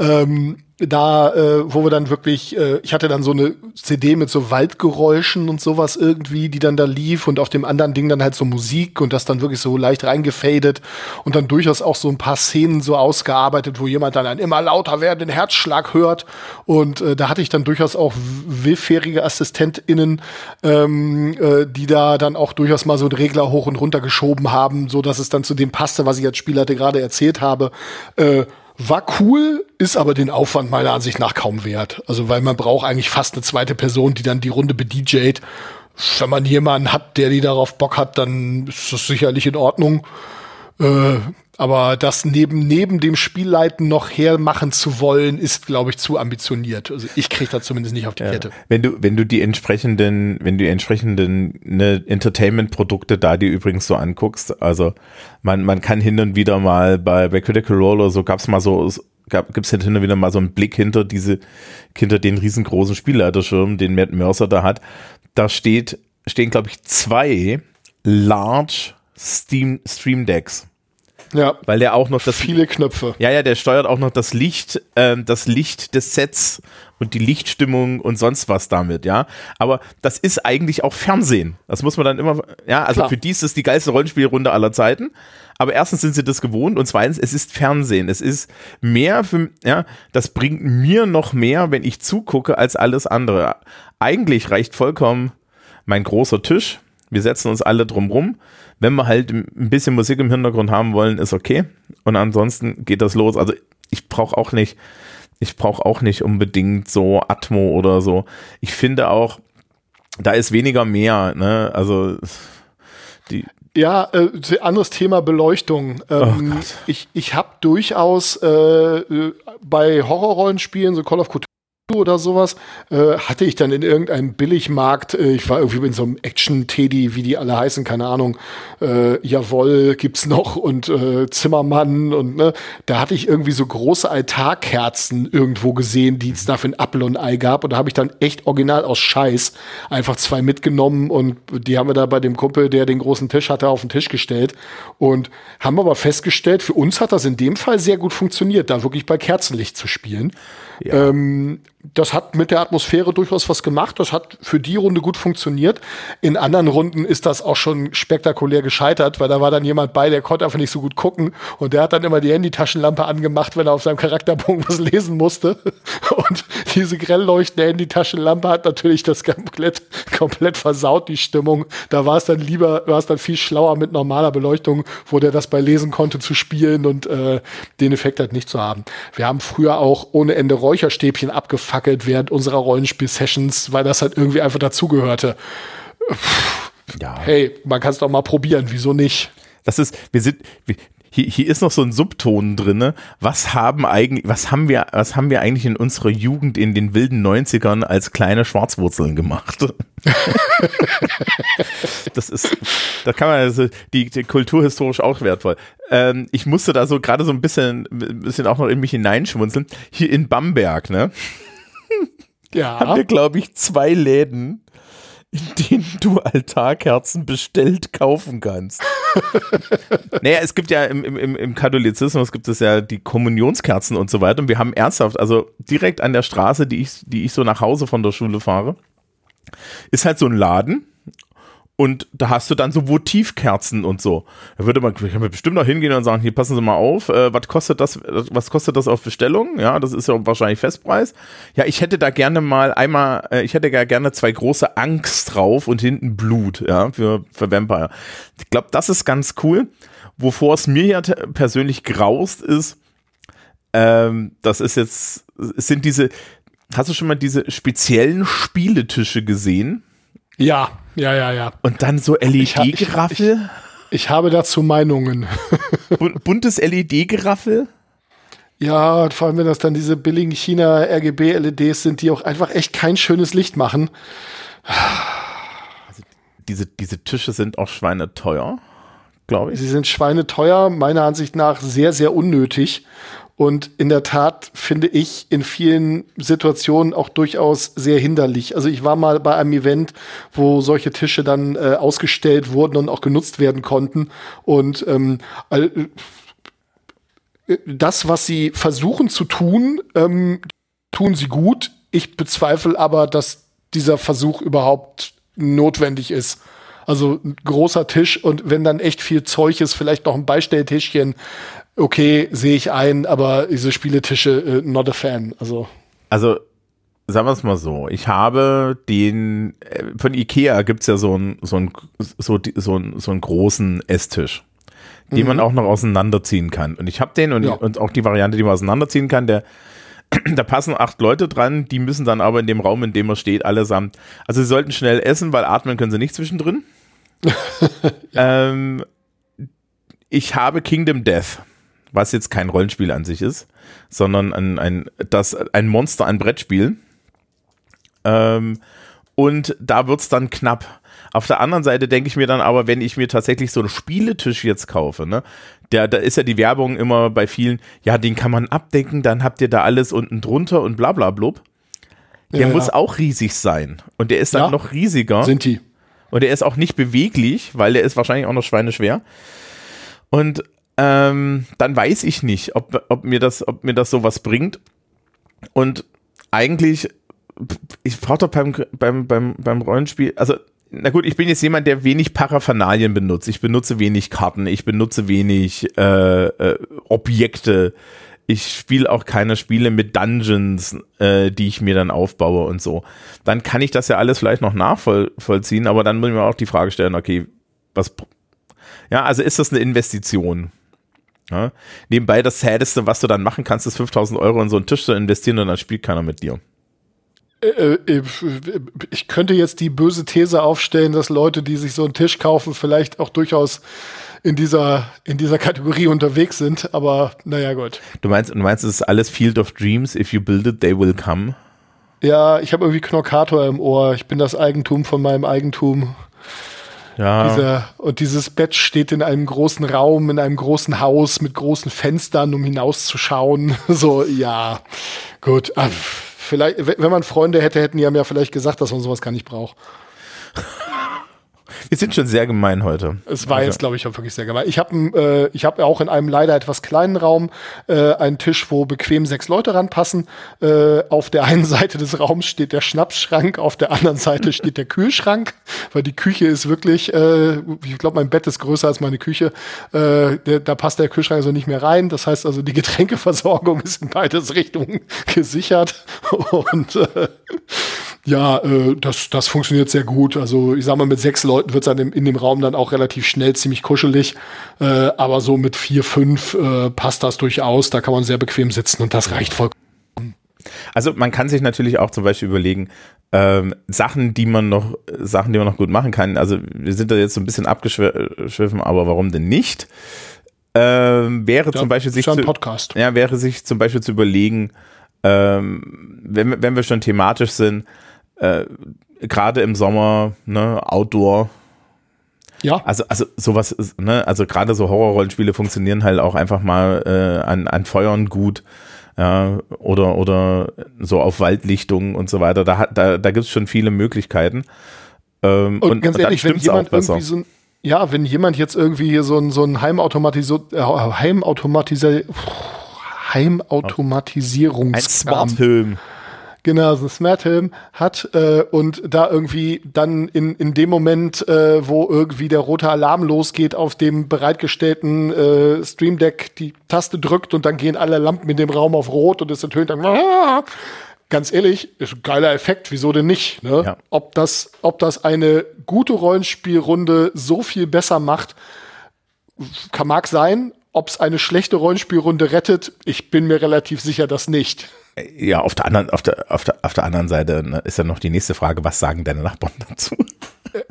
ähm, da, äh, wo wir dann wirklich, äh, ich hatte dann so eine CD mit so Waldgeräuschen und sowas irgendwie, die dann da lief und auf dem anderen Ding dann halt so Musik und das dann wirklich so leicht reingefadet und dann durchaus auch so ein paar Szenen so ausgearbeitet, wo jemand dann einen immer lauter werdenden Herzschlag hört und äh, da hatte ich dann durchaus auch willfährige AssistentInnen, ähm, äh, die da dann auch durchaus mal so einen Regler hoch und runter geschoben haben, so dass es dann zu dem passte, was ich als Spieler gerade erzählt habe. Äh, war cool, ist aber den Aufwand meiner Ansicht nach kaum wert. Also, weil man braucht eigentlich fast eine zweite Person, die dann die Runde bedjt. Wenn man jemanden hat, der die darauf Bock hat, dann ist das sicherlich in Ordnung. Äh, aber das neben, neben dem Spielleiten noch hermachen zu wollen, ist, glaube ich, zu ambitioniert. Also ich kriege da zumindest nicht auf die ja. Kette. Wenn du, wenn du die entsprechenden, wenn du die entsprechenden ne, Entertainment-Produkte da dir übrigens so anguckst, also man, man kann hin und wieder mal bei, bei Critical Role oder so gab's mal so, gab, gibt's hin und wieder mal so einen Blick hinter diese, hinter den riesengroßen Spielleiterschirm, den Matt Mercer da hat. Da steht, stehen, glaube ich, zwei Large Steam Stream Decks. Ja. Weil der auch noch das. Viele Knöpfe. Ja, ja, der steuert auch noch das Licht, ähm, das Licht des Sets und die Lichtstimmung und sonst was damit, ja. Aber das ist eigentlich auch Fernsehen. Das muss man dann immer, ja, also Klar. für die ist es die geilste Rollenspielrunde aller Zeiten. Aber erstens sind sie das gewohnt und zweitens, es ist Fernsehen. Es ist mehr für, ja, das bringt mir noch mehr, wenn ich zugucke, als alles andere. Eigentlich reicht vollkommen mein großer Tisch. Wir setzen uns alle drum rum wenn wir halt ein bisschen Musik im Hintergrund haben wollen, ist okay. Und ansonsten geht das los. Also ich brauche auch nicht, ich brauche auch nicht unbedingt so Atmo oder so. Ich finde auch, da ist weniger mehr. Ne? Also die, ja, äh, anderes Thema Beleuchtung. Ähm, oh ich ich habe durchaus äh, bei Horrorrollenspielen, so Call of Cthulhu oder sowas, äh, hatte ich dann in irgendeinem Billigmarkt, äh, ich war irgendwie in so einem Action-Teddy, wie die alle heißen, keine Ahnung, äh, Jawoll gibt's noch und äh, Zimmermann und ne, da hatte ich irgendwie so große Altarkerzen irgendwo gesehen, die es da für ein Apfel und Ei gab und da habe ich dann echt original aus Scheiß einfach zwei mitgenommen und die haben wir da bei dem Kumpel, der den großen Tisch hatte, auf den Tisch gestellt und haben aber festgestellt, für uns hat das in dem Fall sehr gut funktioniert, da wirklich bei Kerzenlicht zu spielen. Ja. Ähm, das hat mit der Atmosphäre durchaus was gemacht. Das hat für die Runde gut funktioniert. In anderen Runden ist das auch schon spektakulär gescheitert, weil da war dann jemand bei, der konnte einfach nicht so gut gucken und der hat dann immer die Handytaschenlampe angemacht, wenn er auf seinem Charakterbogen was lesen musste. Und diese grell leuchtende Handytaschenlampe hat natürlich das komplett, komplett versaut, die Stimmung. Da war es dann lieber, war es dann viel schlauer mit normaler Beleuchtung, wo der das bei lesen konnte, zu spielen und äh, den Effekt halt nicht zu haben. Wir haben früher auch ohne Ende Räucherstäbchen abgefackelt während unserer Rollenspiel-Sessions, weil das halt irgendwie einfach dazugehörte. Ja. Hey, man kann es doch mal probieren, wieso nicht? Das ist, wir sind, hier, hier ist noch so ein Subton drinne. Was haben eigentlich, was haben wir, was haben wir eigentlich in unserer Jugend in den wilden 90ern als kleine Schwarzwurzeln gemacht? das ist, da kann man also die, die kulturhistorisch auch wertvoll. Ähm, ich musste da so gerade so ein bisschen, ein bisschen auch noch in mich hineinschmunzeln. Hier in Bamberg, ne? Ja. Haben wir, glaube ich, zwei Läden, in denen du Altarkerzen bestellt kaufen kannst. naja, es gibt ja im, im, im Katholizismus gibt es ja die Kommunionskerzen und so weiter. Und wir haben ernsthaft, also direkt an der Straße, die ich, die ich so nach Hause von der Schule fahre, ist halt so ein Laden und da hast du dann so Votivkerzen und so. Da würde man, kann bestimmt noch hingehen und sagen, hier passen Sie mal auf, äh, was kostet das, was kostet das auf Bestellung? Ja, das ist ja wahrscheinlich Festpreis. Ja, ich hätte da gerne mal einmal, äh, ich hätte ja gerne zwei große Angst drauf und hinten Blut, ja, für, für Vampire. Ich glaube, das ist ganz cool. Wovor es mir ja persönlich graust ist, ähm, das ist jetzt, es sind diese, hast du schon mal diese speziellen Spieletische gesehen? Ja, ja, ja, ja. Und dann so LED-Geraffel. Ich, ich, ich, habe dazu Meinungen. Buntes LED-Geraffel? Ja, vor allem, wenn das dann diese billigen China RGB-LEDs sind, die auch einfach echt kein schönes Licht machen. Also diese, diese Tische sind auch schweineteuer, glaube ich. Sie sind schweineteuer, meiner Ansicht nach sehr, sehr unnötig. Und in der Tat finde ich in vielen Situationen auch durchaus sehr hinderlich. Also ich war mal bei einem Event, wo solche Tische dann äh, ausgestellt wurden und auch genutzt werden konnten. Und ähm, äh, das, was sie versuchen zu tun, ähm, tun sie gut. Ich bezweifle aber, dass dieser Versuch überhaupt notwendig ist. Also ein großer Tisch und wenn dann echt viel Zeug ist, vielleicht noch ein Beistelltischchen, okay, sehe ich ein, aber diese Spieletische, äh, not a fan. Also. Also, sagen wir es mal so, ich habe den, äh, von Ikea gibt's ja so einen so einen, so, so einen, so einen großen Esstisch, den mhm. man auch noch auseinanderziehen kann. Und ich habe den und, ja. und auch die Variante, die man auseinanderziehen kann, der da passen acht Leute dran, die müssen dann aber in dem Raum, in dem er steht, allesamt. Also sie sollten schnell essen, weil atmen können sie nicht zwischendrin. ja. ähm, ich habe Kingdom Death was jetzt kein Rollenspiel an sich ist, sondern ein, ein, das, ein Monster, ein Brettspiel. Ähm, und da wird es dann knapp. Auf der anderen Seite denke ich mir dann aber, wenn ich mir tatsächlich so einen Spieletisch jetzt kaufe, ne, der, da ist ja die Werbung immer bei vielen, ja, den kann man abdecken, dann habt ihr da alles unten drunter und bla bla blub. Der ja, muss ja. auch riesig sein. Und der ist dann ja, noch riesiger. Sind die. Und der ist auch nicht beweglich, weil der ist wahrscheinlich auch noch schweineschwer. Und ähm, dann weiß ich nicht, ob, ob, mir das, ob mir das sowas bringt. Und eigentlich, ich brauche doch beim, beim, beim, beim Rollenspiel, also na gut, ich bin jetzt jemand, der wenig Paraphernalien benutzt. Ich benutze wenig Karten, ich benutze wenig äh, äh, Objekte. Ich spiele auch keine Spiele mit Dungeons, äh, die ich mir dann aufbaue und so. Dann kann ich das ja alles vielleicht noch nachvollziehen, aber dann muss ich mir auch die Frage stellen, okay, was. Ja, also ist das eine Investition? Ja? Nebenbei das Saddeste, was du dann machen kannst, ist 5000 Euro in so einen Tisch zu investieren und dann spielt keiner mit dir. Äh, äh, ich könnte jetzt die böse These aufstellen, dass Leute, die sich so einen Tisch kaufen, vielleicht auch durchaus in dieser, in dieser Kategorie unterwegs sind, aber naja, gut. Du meinst, du meinst, es ist alles Field of Dreams, if you build it, they will come? Ja, ich habe irgendwie Knorkator im Ohr. Ich bin das Eigentum von meinem Eigentum. Ja. Dieser, und dieses Bett steht in einem großen Raum, in einem großen Haus mit großen Fenstern, um hinauszuschauen. So, ja, gut. Ah, vielleicht, wenn man Freunde hätte, hätten die ja vielleicht gesagt, dass man sowas gar nicht braucht. Wir sind schon sehr gemein heute. Es war also. jetzt, glaube ich, auch wirklich sehr gemein. Ich habe äh, ich hab auch in einem leider etwas kleinen Raum äh, einen Tisch, wo bequem sechs Leute ranpassen. Äh, auf der einen Seite des Raums steht der Schnapsschrank, auf der anderen Seite steht der Kühlschrank, weil die Küche ist wirklich, äh, ich glaube, mein Bett ist größer als meine Küche. Äh, der, da passt der Kühlschrank also nicht mehr rein. Das heißt also, die Getränkeversorgung ist in beides Richtungen gesichert. Und äh, ja, äh, das, das funktioniert sehr gut. Also ich sag mal, mit sechs Leuten wird es dann in dem Raum dann auch relativ schnell ziemlich kuschelig. Äh, aber so mit vier, fünf äh, passt das durchaus. Da kann man sehr bequem sitzen und das reicht vollkommen. Also man kann sich natürlich auch zum Beispiel überlegen, ähm, Sachen, die man noch, Sachen, die man noch gut machen kann. Also wir sind da jetzt so ein bisschen abgeschwiffen, aber warum denn nicht? Ähm, wäre ja, zum Beispiel sich zu, Podcast. ja, wäre sich zum Beispiel zu überlegen, ähm, wenn, wenn wir schon thematisch sind, äh, gerade im Sommer, ne, Outdoor. Ja. Also, also sowas, ne, also gerade so Horrorrollenspiele funktionieren halt auch einfach mal äh, an, an Feuern gut. Ja, oder, oder so auf Waldlichtungen und so weiter. Da, da, da gibt es schon viele Möglichkeiten. Ähm, und, und ganz und ehrlich, wenn jemand irgendwie so ein, ja, wenn jemand jetzt irgendwie so ein, so ein Heimautomatisier, äh, Heimautomatisier, Heimautomatisierungs ein Smart Home genau, so ein Smart Home hat äh, und da irgendwie dann in, in dem Moment, äh, wo irgendwie der rote Alarm losgeht, auf dem bereitgestellten äh, Stream Deck die Taste drückt und dann gehen alle Lampen in dem Raum auf rot und es ertönt dann. Ganz ehrlich, ist ein geiler Effekt, wieso denn nicht? Ne? Ja. Ob, das, ob das eine gute Rollenspielrunde so viel besser macht, kann, mag sein. Ob es eine schlechte Rollenspielrunde rettet, ich bin mir relativ sicher, dass nicht. Ja, auf der anderen, auf der, auf der, auf der anderen Seite ne, ist ja noch die nächste Frage, was sagen deine Nachbarn dazu?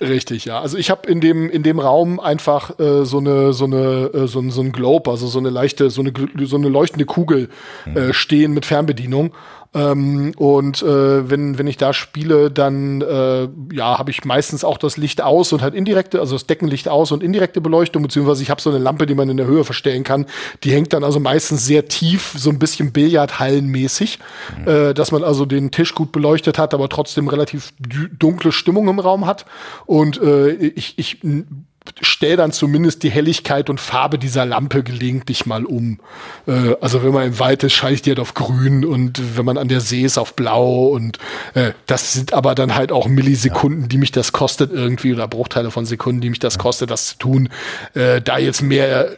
Richtig, ja. Also ich habe in dem in dem Raum einfach äh, so eine so eine äh, so, so ein Globe, also so eine leichte so eine so eine leuchtende Kugel äh, mhm. stehen mit Fernbedienung ähm, und äh, wenn, wenn ich da spiele, dann äh, ja, habe ich meistens auch das Licht aus und halt indirekte, also das Deckenlicht aus und indirekte Beleuchtung, beziehungsweise ich habe so eine Lampe, die man in der Höhe verstellen kann. Die hängt dann also meistens sehr tief, so ein bisschen Billardhallenmäßig, mhm. äh, dass man also den Tisch gut beleuchtet hat, aber trotzdem relativ dunkle Stimmung im Raum hat. Und äh, ich, ich stell dann zumindest die Helligkeit und Farbe dieser Lampe gelegentlich mal um. Äh, also wenn man im Wald ist, schalte ich die halt auf grün und wenn man an der See ist, auf blau und äh, das sind aber dann halt auch Millisekunden, ja. die mich das kostet irgendwie oder Bruchteile von Sekunden, die mich das kostet, das zu tun. Äh, da jetzt mehr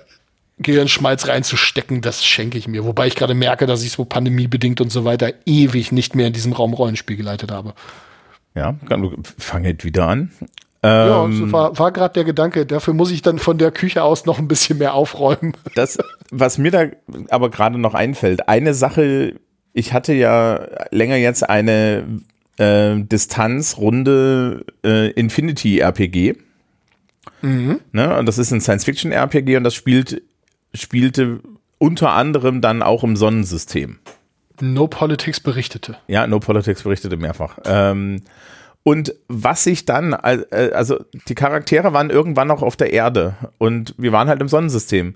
Gehirnschmalz reinzustecken, das schenke ich mir. Wobei ich gerade merke, dass ich so pandemiebedingt und so weiter ewig nicht mehr in diesem Raum Rollenspiel geleitet habe. Ja, fang jetzt wieder an. Ja, ähm, war, war gerade der Gedanke. Dafür muss ich dann von der Küche aus noch ein bisschen mehr aufräumen. Das, was mir da aber gerade noch einfällt, eine Sache, ich hatte ja länger jetzt eine äh, Distanzrunde äh, Infinity RPG. Mhm. Ne? Und das ist ein Science-Fiction-RPG und das spielt, spielte unter anderem dann auch im Sonnensystem. No Politics berichtete. Ja, No Politics berichtete mehrfach. Ähm, und was sich dann, äh, also die Charaktere waren irgendwann noch auf der Erde und wir waren halt im Sonnensystem.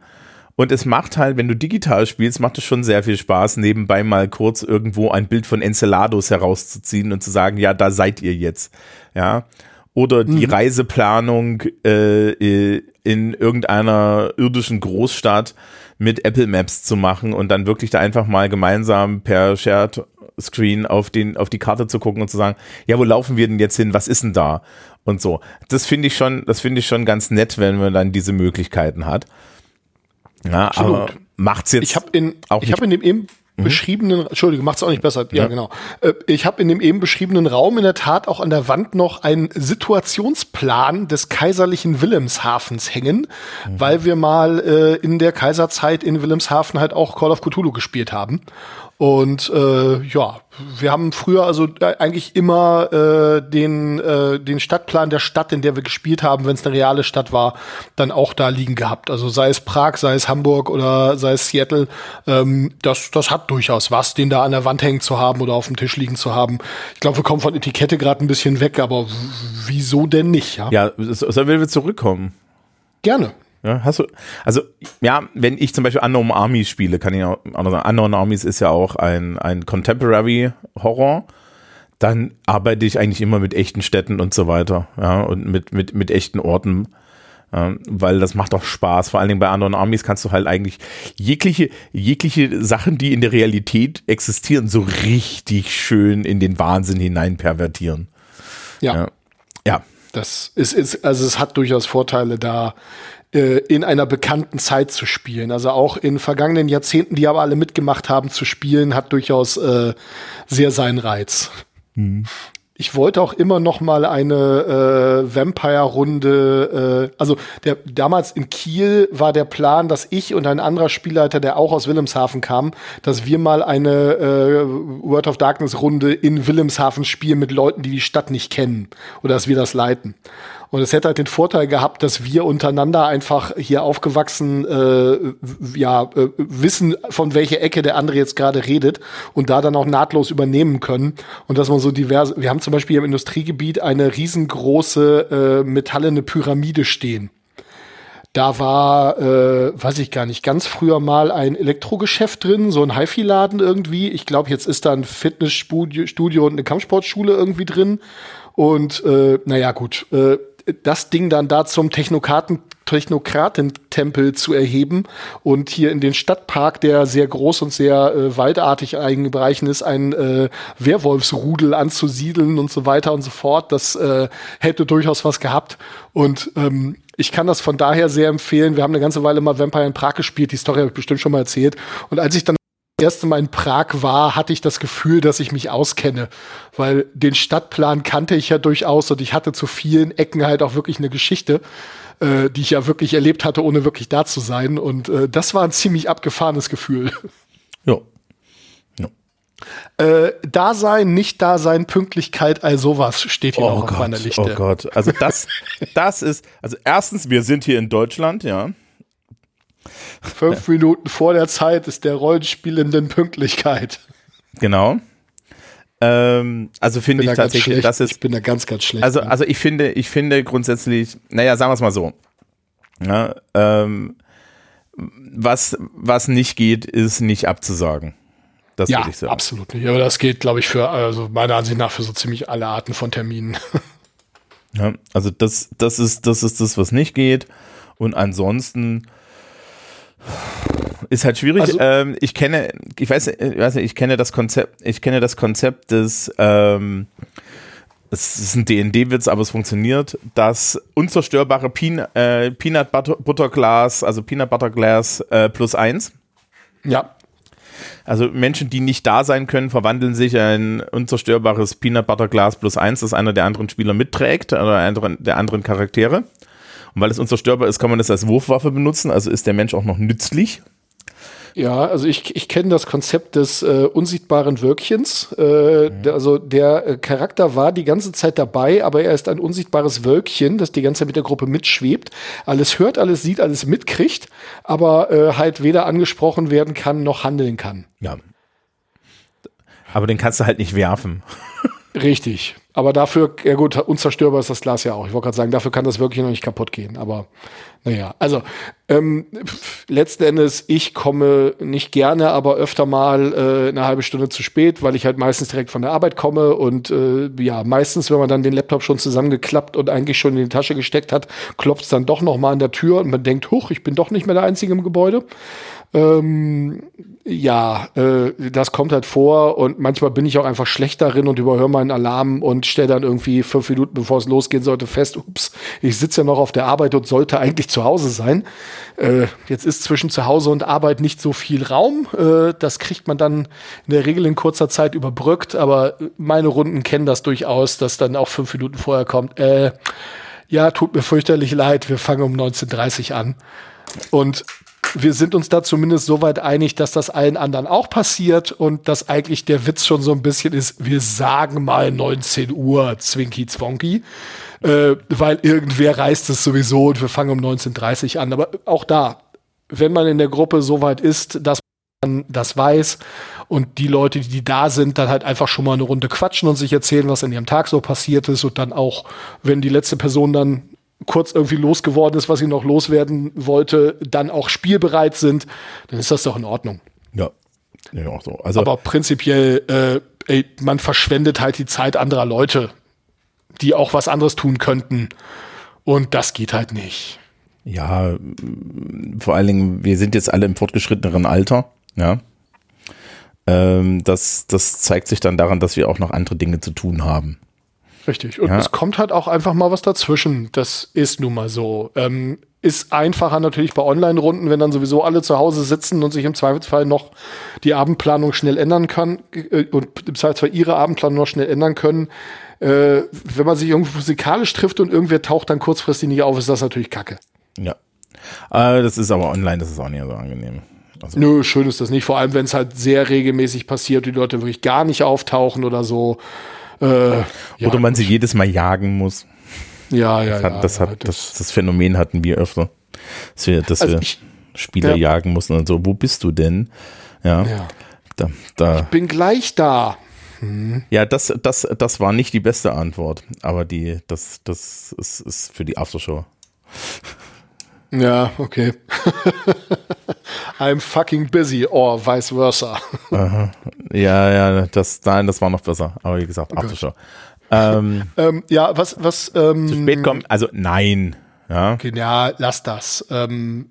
Und es macht halt, wenn du digital spielst, macht es schon sehr viel Spaß, nebenbei mal kurz irgendwo ein Bild von Enceladus herauszuziehen und zu sagen, ja, da seid ihr jetzt. Ja. Oder die mhm. Reiseplanung äh, in irgendeiner irdischen Großstadt mit Apple Maps zu machen und dann wirklich da einfach mal gemeinsam per Shared Screen auf, den, auf die Karte zu gucken und zu sagen, ja, wo laufen wir denn jetzt hin? Was ist denn da? Und so. Das finde ich schon, das finde ich schon ganz nett, wenn man dann diese Möglichkeiten hat. Ja, Absolut. aber macht's jetzt ich hab in, Ich habe in dem mhm. beschriebenen, Entschuldige, macht's auch nicht besser. Ja, ja. genau. Äh, ich habe in dem eben beschriebenen Raum in der Tat auch an der Wand noch einen Situationsplan des kaiserlichen Wilhelmshafens hängen, mhm. weil wir mal äh, in der Kaiserzeit in Wilhelmshaven halt auch Call of Cthulhu gespielt haben. Und äh, ja, wir haben früher also eigentlich immer äh, den, äh, den Stadtplan der Stadt, in der wir gespielt haben, wenn es eine reale Stadt war, dann auch da liegen gehabt. Also sei es Prag, sei es Hamburg oder sei es Seattle, ähm, das, das hat durchaus was, den da an der Wand hängen zu haben oder auf dem Tisch liegen zu haben. Ich glaube, wir kommen von Etikette gerade ein bisschen weg, aber wieso denn nicht? Ja, ja sollen wir zurückkommen? Gerne. Ja, hast du, also, ja, wenn ich zum Beispiel Unknown Armies spiele, kann ich auch sagen, Unknown Armies ist ja auch ein, ein Contemporary Horror, dann arbeite ich eigentlich immer mit echten Städten und so weiter, ja, und mit, mit, mit echten Orten, ja, weil das macht doch Spaß. Vor allen Dingen bei Unknown Armies kannst du halt eigentlich jegliche, jegliche Sachen, die in der Realität existieren, so richtig schön in den Wahnsinn hinein pervertieren. Ja. ja. ja. Das ist, ist, also es hat durchaus Vorteile da, äh, in einer bekannten Zeit zu spielen. Also auch in vergangenen Jahrzehnten, die aber alle mitgemacht haben, zu spielen, hat durchaus äh, sehr seinen Reiz. Mhm. Ich wollte auch immer noch mal eine äh, Vampire-Runde, äh, also der, damals in Kiel war der Plan, dass ich und ein anderer Spielleiter, der auch aus Wilhelmshaven kam, dass wir mal eine äh, World of Darkness-Runde in Wilhelmshaven spielen mit Leuten, die die Stadt nicht kennen oder dass wir das leiten. Und es hätte halt den Vorteil gehabt, dass wir untereinander einfach hier aufgewachsen äh, ja, äh, wissen, von welcher Ecke der andere jetzt gerade redet und da dann auch nahtlos übernehmen können. Und dass man so diverse, wir haben zum Beispiel im Industriegebiet eine riesengroße äh, metallene Pyramide stehen. Da war, äh, weiß ich gar nicht, ganz früher mal ein Elektrogeschäft drin, so ein HiFi-Laden irgendwie. Ich glaube, jetzt ist da ein Fitnessstudio und eine Kampfsportschule irgendwie drin. Und äh, naja, gut, äh, das Ding dann da zum Technokraten Technokratentempel zu erheben und hier in den Stadtpark, der sehr groß und sehr äh, waldartig eingebreichen ist, ein äh, Werwolfsrudel anzusiedeln und so weiter und so fort. Das äh, hätte durchaus was gehabt. Und ähm, ich kann das von daher sehr empfehlen. Wir haben eine ganze Weile mal Vampire in Prag gespielt. Die Story habe ich bestimmt schon mal erzählt. Und als ich dann erste Mal in Prag war, hatte ich das Gefühl, dass ich mich auskenne, weil den Stadtplan kannte ich ja durchaus und ich hatte zu vielen Ecken halt auch wirklich eine Geschichte, äh, die ich ja wirklich erlebt hatte, ohne wirklich da zu sein. Und äh, das war ein ziemlich abgefahrenes Gefühl. Ja. ja. Äh, Dasein, nicht Dasein, Pünktlichkeit, all sowas steht hier oh auch Gott, auf meiner Liste. Oh Gott, also das, das ist, also erstens, wir sind hier in Deutschland, ja. Fünf Minuten vor der Zeit ist der Rollenspielenden Pünktlichkeit. Genau. Ähm, also finde ich da tatsächlich, das ist. Ich bin da ganz, ganz schlecht. Also, also ich finde, ich finde grundsätzlich, naja, sagen wir es mal so. Ja, ähm, was, was nicht geht, ist nicht abzusagen. Das ja, ich sagen. absolut nicht. Aber das geht, glaube ich, für, also meiner Ansicht nach, für so ziemlich alle Arten von Terminen. Ja, also das, das ist, das ist das, was nicht geht. Und ansonsten, ist halt schwierig. Also, ähm, ich kenne, ich weiß, ich weiß nicht, ich kenne das Konzept, ich kenne das Konzept des, ähm, es ist ein DND-Witz, aber es funktioniert, das unzerstörbare Peen, äh, Peanut Butter, Glass, also Peanut Butter Glass äh, plus eins. Ja. Also Menschen, die nicht da sein können, verwandeln sich in ein unzerstörbares Peanut Butter Glass plus eins, das einer der anderen Spieler mitträgt oder einer der anderen Charaktere. Und weil es unzerstörbar ist, kann man das als Wurfwaffe benutzen, also ist der Mensch auch noch nützlich. Ja, also ich, ich kenne das Konzept des äh, unsichtbaren Wölkchens. Äh, mhm. der, also der äh, Charakter war die ganze Zeit dabei, aber er ist ein unsichtbares Wölkchen, das die ganze Zeit mit der Gruppe mitschwebt, alles hört, alles sieht, alles mitkriegt, aber äh, halt weder angesprochen werden kann noch handeln kann. Ja. Aber den kannst du halt nicht werfen. Richtig. Aber dafür, ja gut, unzerstörbar ist das Glas ja auch. Ich wollte gerade sagen, dafür kann das wirklich noch nicht kaputt gehen. Aber naja, also ähm, letzten Endes, ich komme nicht gerne, aber öfter mal äh, eine halbe Stunde zu spät, weil ich halt meistens direkt von der Arbeit komme und äh, ja, meistens, wenn man dann den Laptop schon zusammengeklappt und eigentlich schon in die Tasche gesteckt hat, klopft es dann doch noch mal an der Tür und man denkt, huch, ich bin doch nicht mehr der Einzige im Gebäude. Ähm, ja, äh, das kommt halt vor und manchmal bin ich auch einfach schlecht darin und überhöre meinen Alarm und stelle dann irgendwie fünf Minuten, bevor es losgehen sollte, fest, ups, ich sitze ja noch auf der Arbeit und sollte eigentlich zu Hause sein. Äh, jetzt ist zwischen zu Hause und Arbeit nicht so viel Raum. Äh, das kriegt man dann in der Regel in kurzer Zeit überbrückt, aber meine Runden kennen das durchaus, dass dann auch fünf Minuten vorher kommt, äh, ja, tut mir fürchterlich leid, wir fangen um 19.30 an. Und wir sind uns da zumindest soweit einig, dass das allen anderen auch passiert und dass eigentlich der Witz schon so ein bisschen ist, wir sagen mal 19 Uhr Zwinky Zwonky, äh, weil irgendwer reißt es sowieso und wir fangen um 19.30 Uhr an. Aber auch da, wenn man in der Gruppe soweit ist, dass man das weiß und die Leute, die da sind, dann halt einfach schon mal eine Runde quatschen und sich erzählen, was in ihrem Tag so passiert ist und dann auch, wenn die letzte Person dann kurz irgendwie losgeworden ist, was sie noch loswerden wollte, dann auch spielbereit sind, dann ist das doch in Ordnung. Ja. ja auch so. also, Aber prinzipiell, äh, ey, man verschwendet halt die Zeit anderer Leute, die auch was anderes tun könnten. Und das geht halt nicht. Ja, vor allen Dingen, wir sind jetzt alle im fortgeschritteneren Alter, ja. Ähm, das, das zeigt sich dann daran, dass wir auch noch andere Dinge zu tun haben. Richtig. Und ja. es kommt halt auch einfach mal was dazwischen. Das ist nun mal so. Ähm, ist einfacher natürlich bei Online-Runden, wenn dann sowieso alle zu Hause sitzen und sich im Zweifelsfall noch die Abendplanung schnell ändern kann äh, und im Zweifelsfall ihre Abendplanung noch schnell ändern können. Äh, wenn man sich irgendwo physikalisch trifft und irgendwer taucht dann kurzfristig nicht auf, ist das natürlich kacke. Ja. Äh, das ist aber online, das ist auch nicht so angenehm. Also. Nö, schön ist das nicht. Vor allem, wenn es halt sehr regelmäßig passiert, die Leute wirklich gar nicht auftauchen oder so. Äh, ja, Oder man sie jedes Mal jagen muss. Ja, ja, das hat, ja. Das, hat, das, das Phänomen hatten wir öfter. Dass wir, dass also wir ich, Spieler ja. jagen mussten und so. Wo bist du denn? Ja. ja. Da, da. Ich bin gleich da. Hm. Ja, das, das, das war nicht die beste Antwort, aber die, das, das ist, ist für die Aftershow. Ja, okay. I'm fucking busy or vice versa. Aha. Ja, ja, das, nein, das war noch besser. Aber wie gesagt, okay. Aftershow. Ähm, ähm, ja, was, was, ähm, Zu spät kommen, also nein. Ja, okay, ja lass das. Ähm,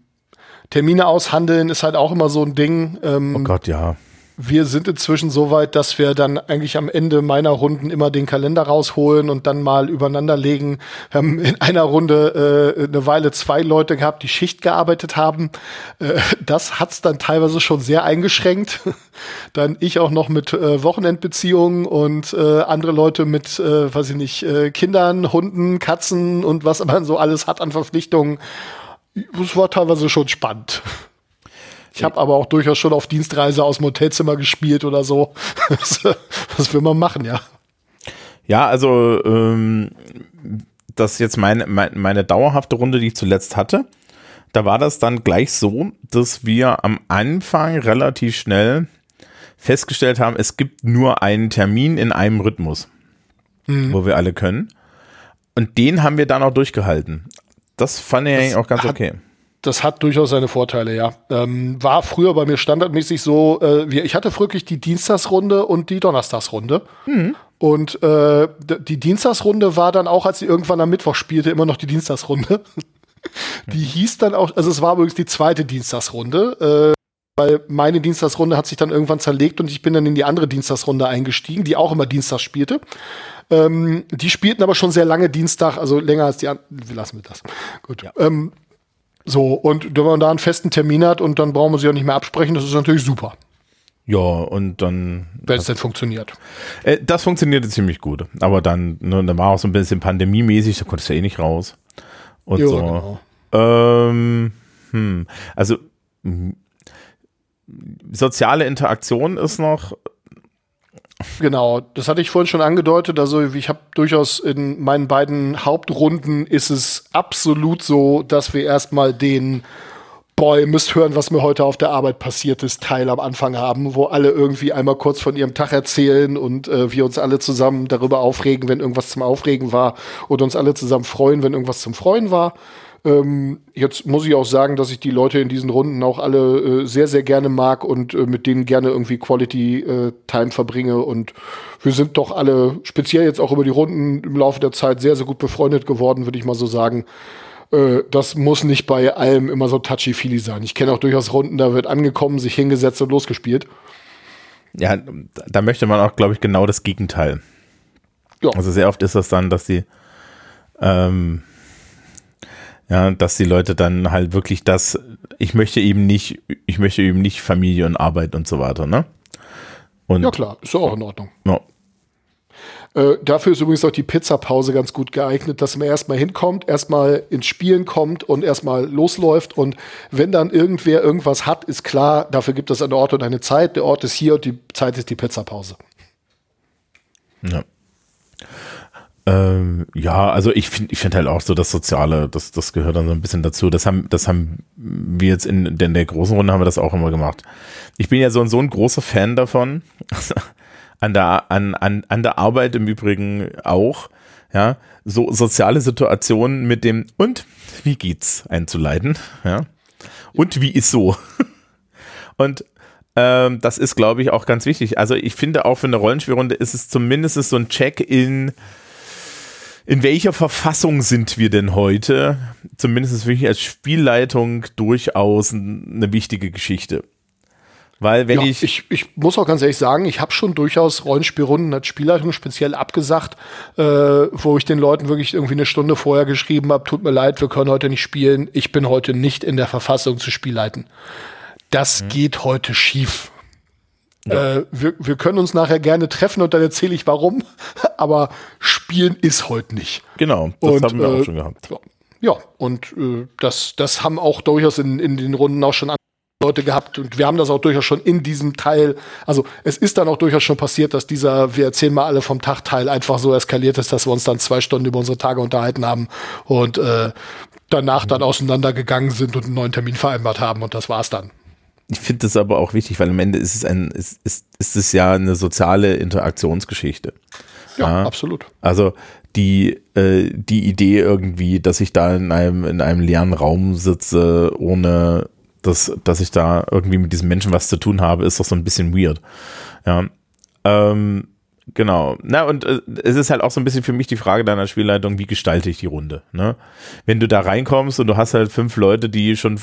Termine aushandeln ist halt auch immer so ein Ding. Ähm, oh Gott, ja wir sind inzwischen so weit, dass wir dann eigentlich am Ende meiner Runden immer den Kalender rausholen und dann mal übereinander legen. Wir haben in einer Runde äh, eine Weile zwei Leute gehabt, die Schicht gearbeitet haben. Äh, das hat's dann teilweise schon sehr eingeschränkt. dann ich auch noch mit äh, Wochenendbeziehungen und äh, andere Leute mit, äh, weiß ich nicht, äh, Kindern, Hunden, Katzen und was man so alles hat an Verpflichtungen. Das war teilweise schon spannend. Ich habe aber auch durchaus schon auf Dienstreise aus dem Hotelzimmer gespielt oder so. Was will man machen, ja? Ja, also ähm, das jetzt meine, meine, meine dauerhafte Runde, die ich zuletzt hatte, da war das dann gleich so, dass wir am Anfang relativ schnell festgestellt haben, es gibt nur einen Termin in einem Rhythmus, mhm. wo wir alle können. Und den haben wir dann auch durchgehalten. Das fand ich eigentlich auch ganz okay das hat durchaus seine Vorteile, ja. Ähm, war früher bei mir standardmäßig so, äh, ich hatte wirklich die Dienstagsrunde und die Donnerstagsrunde. Mhm. Und äh, die Dienstagsrunde war dann auch, als sie irgendwann am Mittwoch spielte, immer noch die Dienstagsrunde. die hieß dann auch, also es war übrigens die zweite Dienstagsrunde, äh, weil meine Dienstagsrunde hat sich dann irgendwann zerlegt und ich bin dann in die andere Dienstagsrunde eingestiegen, die auch immer Dienstags spielte. Ähm, die spielten aber schon sehr lange Dienstag, also länger als die anderen. Wir lassen wir das. Gut. Ja. Ähm, so, und wenn man da einen festen Termin hat und dann brauchen wir sich auch nicht mehr absprechen, das ist natürlich super. Ja, und dann. Wenn es denn funktioniert. Äh, das funktionierte ziemlich gut. Aber dann, ne, dann war auch so ein bisschen pandemiemäßig, da konntest du ja eh nicht raus. Und jo, so. Genau. Ähm, hm, also soziale Interaktion ist noch Genau, das hatte ich vorhin schon angedeutet. Also ich habe durchaus in meinen beiden Hauptrunden ist es absolut so, dass wir erstmal den Boah, ihr müsst hören, was mir heute auf der Arbeit passiert ist, Teil am Anfang haben, wo alle irgendwie einmal kurz von ihrem Tag erzählen und äh, wir uns alle zusammen darüber aufregen, wenn irgendwas zum Aufregen war oder uns alle zusammen freuen, wenn irgendwas zum Freuen war. Ähm, jetzt muss ich auch sagen, dass ich die Leute in diesen Runden auch alle äh, sehr, sehr gerne mag und äh, mit denen gerne irgendwie Quality äh, Time verbringe. Und wir sind doch alle, speziell jetzt auch über die Runden im Laufe der Zeit, sehr, sehr gut befreundet geworden, würde ich mal so sagen. Äh, das muss nicht bei allem immer so touchy-feely sein. Ich kenne auch durchaus Runden, da wird angekommen, sich hingesetzt und losgespielt. Ja, da möchte man auch, glaube ich, genau das Gegenteil. Ja. Also sehr oft ist das dann, dass die ähm, ja, dass die Leute dann halt wirklich das, ich möchte eben nicht, ich möchte eben nicht Familie und Arbeit und so weiter, ne? Und, ja klar, ist auch in Ordnung. Ja. Äh, dafür ist übrigens auch die Pizzapause ganz gut geeignet, dass man erstmal hinkommt, erstmal ins Spielen kommt und erstmal losläuft. Und wenn dann irgendwer irgendwas hat, ist klar, dafür gibt es einen Ort und eine Zeit. Der Ort ist hier und die Zeit ist die Pizzapause. Ja. Ähm, ja, also ich finde ich finde halt auch so das Soziale, das, das gehört dann so ein bisschen dazu. Das haben, das haben wir jetzt in, in der großen Runde haben wir das auch immer gemacht. Ich bin ja so, so ein großer Fan davon. an der, an, an, an der Arbeit im Übrigen auch, ja, so soziale Situationen mit dem und wie geht's einzuleiten, ja, und wie ist so. Und ähm, das ist, glaube ich, auch ganz wichtig. Also ich finde auch für eine Rollenspielrunde ist es zumindest so ein Check in in welcher Verfassung sind wir denn heute? Zumindest wirklich als Spielleitung durchaus eine wichtige Geschichte. Weil wenn ja, ich, ich. Ich muss auch ganz ehrlich sagen, ich habe schon durchaus Rollenspielrunden als Spielleitung speziell abgesagt, äh, wo ich den Leuten wirklich irgendwie eine Stunde vorher geschrieben habe, tut mir leid, wir können heute nicht spielen, ich bin heute nicht in der Verfassung zu spielleiten. Das mhm. geht heute schief. Ja. Äh, wir, wir können uns nachher gerne treffen und dann erzähle ich warum, aber spielen ist heute nicht. Genau, das und, haben wir äh, auch schon gehabt. Ja, und äh, das, das haben auch durchaus in, in den Runden auch schon Leute gehabt und wir haben das auch durchaus schon in diesem Teil, also es ist dann auch durchaus schon passiert, dass dieser wir erzählen mal alle vom Tag Teil einfach so eskaliert ist, dass wir uns dann zwei Stunden über unsere Tage unterhalten haben und äh, danach dann auseinandergegangen sind und einen neuen Termin vereinbart haben und das war's dann. Ich finde das aber auch wichtig, weil am Ende ist es ein, ist, ist, ist es ja eine soziale Interaktionsgeschichte. Ja, ja, absolut. Also die, äh, die Idee irgendwie, dass ich da in einem, in einem leeren Raum sitze, ohne dass, dass ich da irgendwie mit diesem Menschen was zu tun habe, ist doch so ein bisschen weird. Ja. Ähm, genau. Na, und äh, es ist halt auch so ein bisschen für mich die Frage deiner Spielleitung, wie gestalte ich die Runde? Ne? Wenn du da reinkommst und du hast halt fünf Leute, die schon,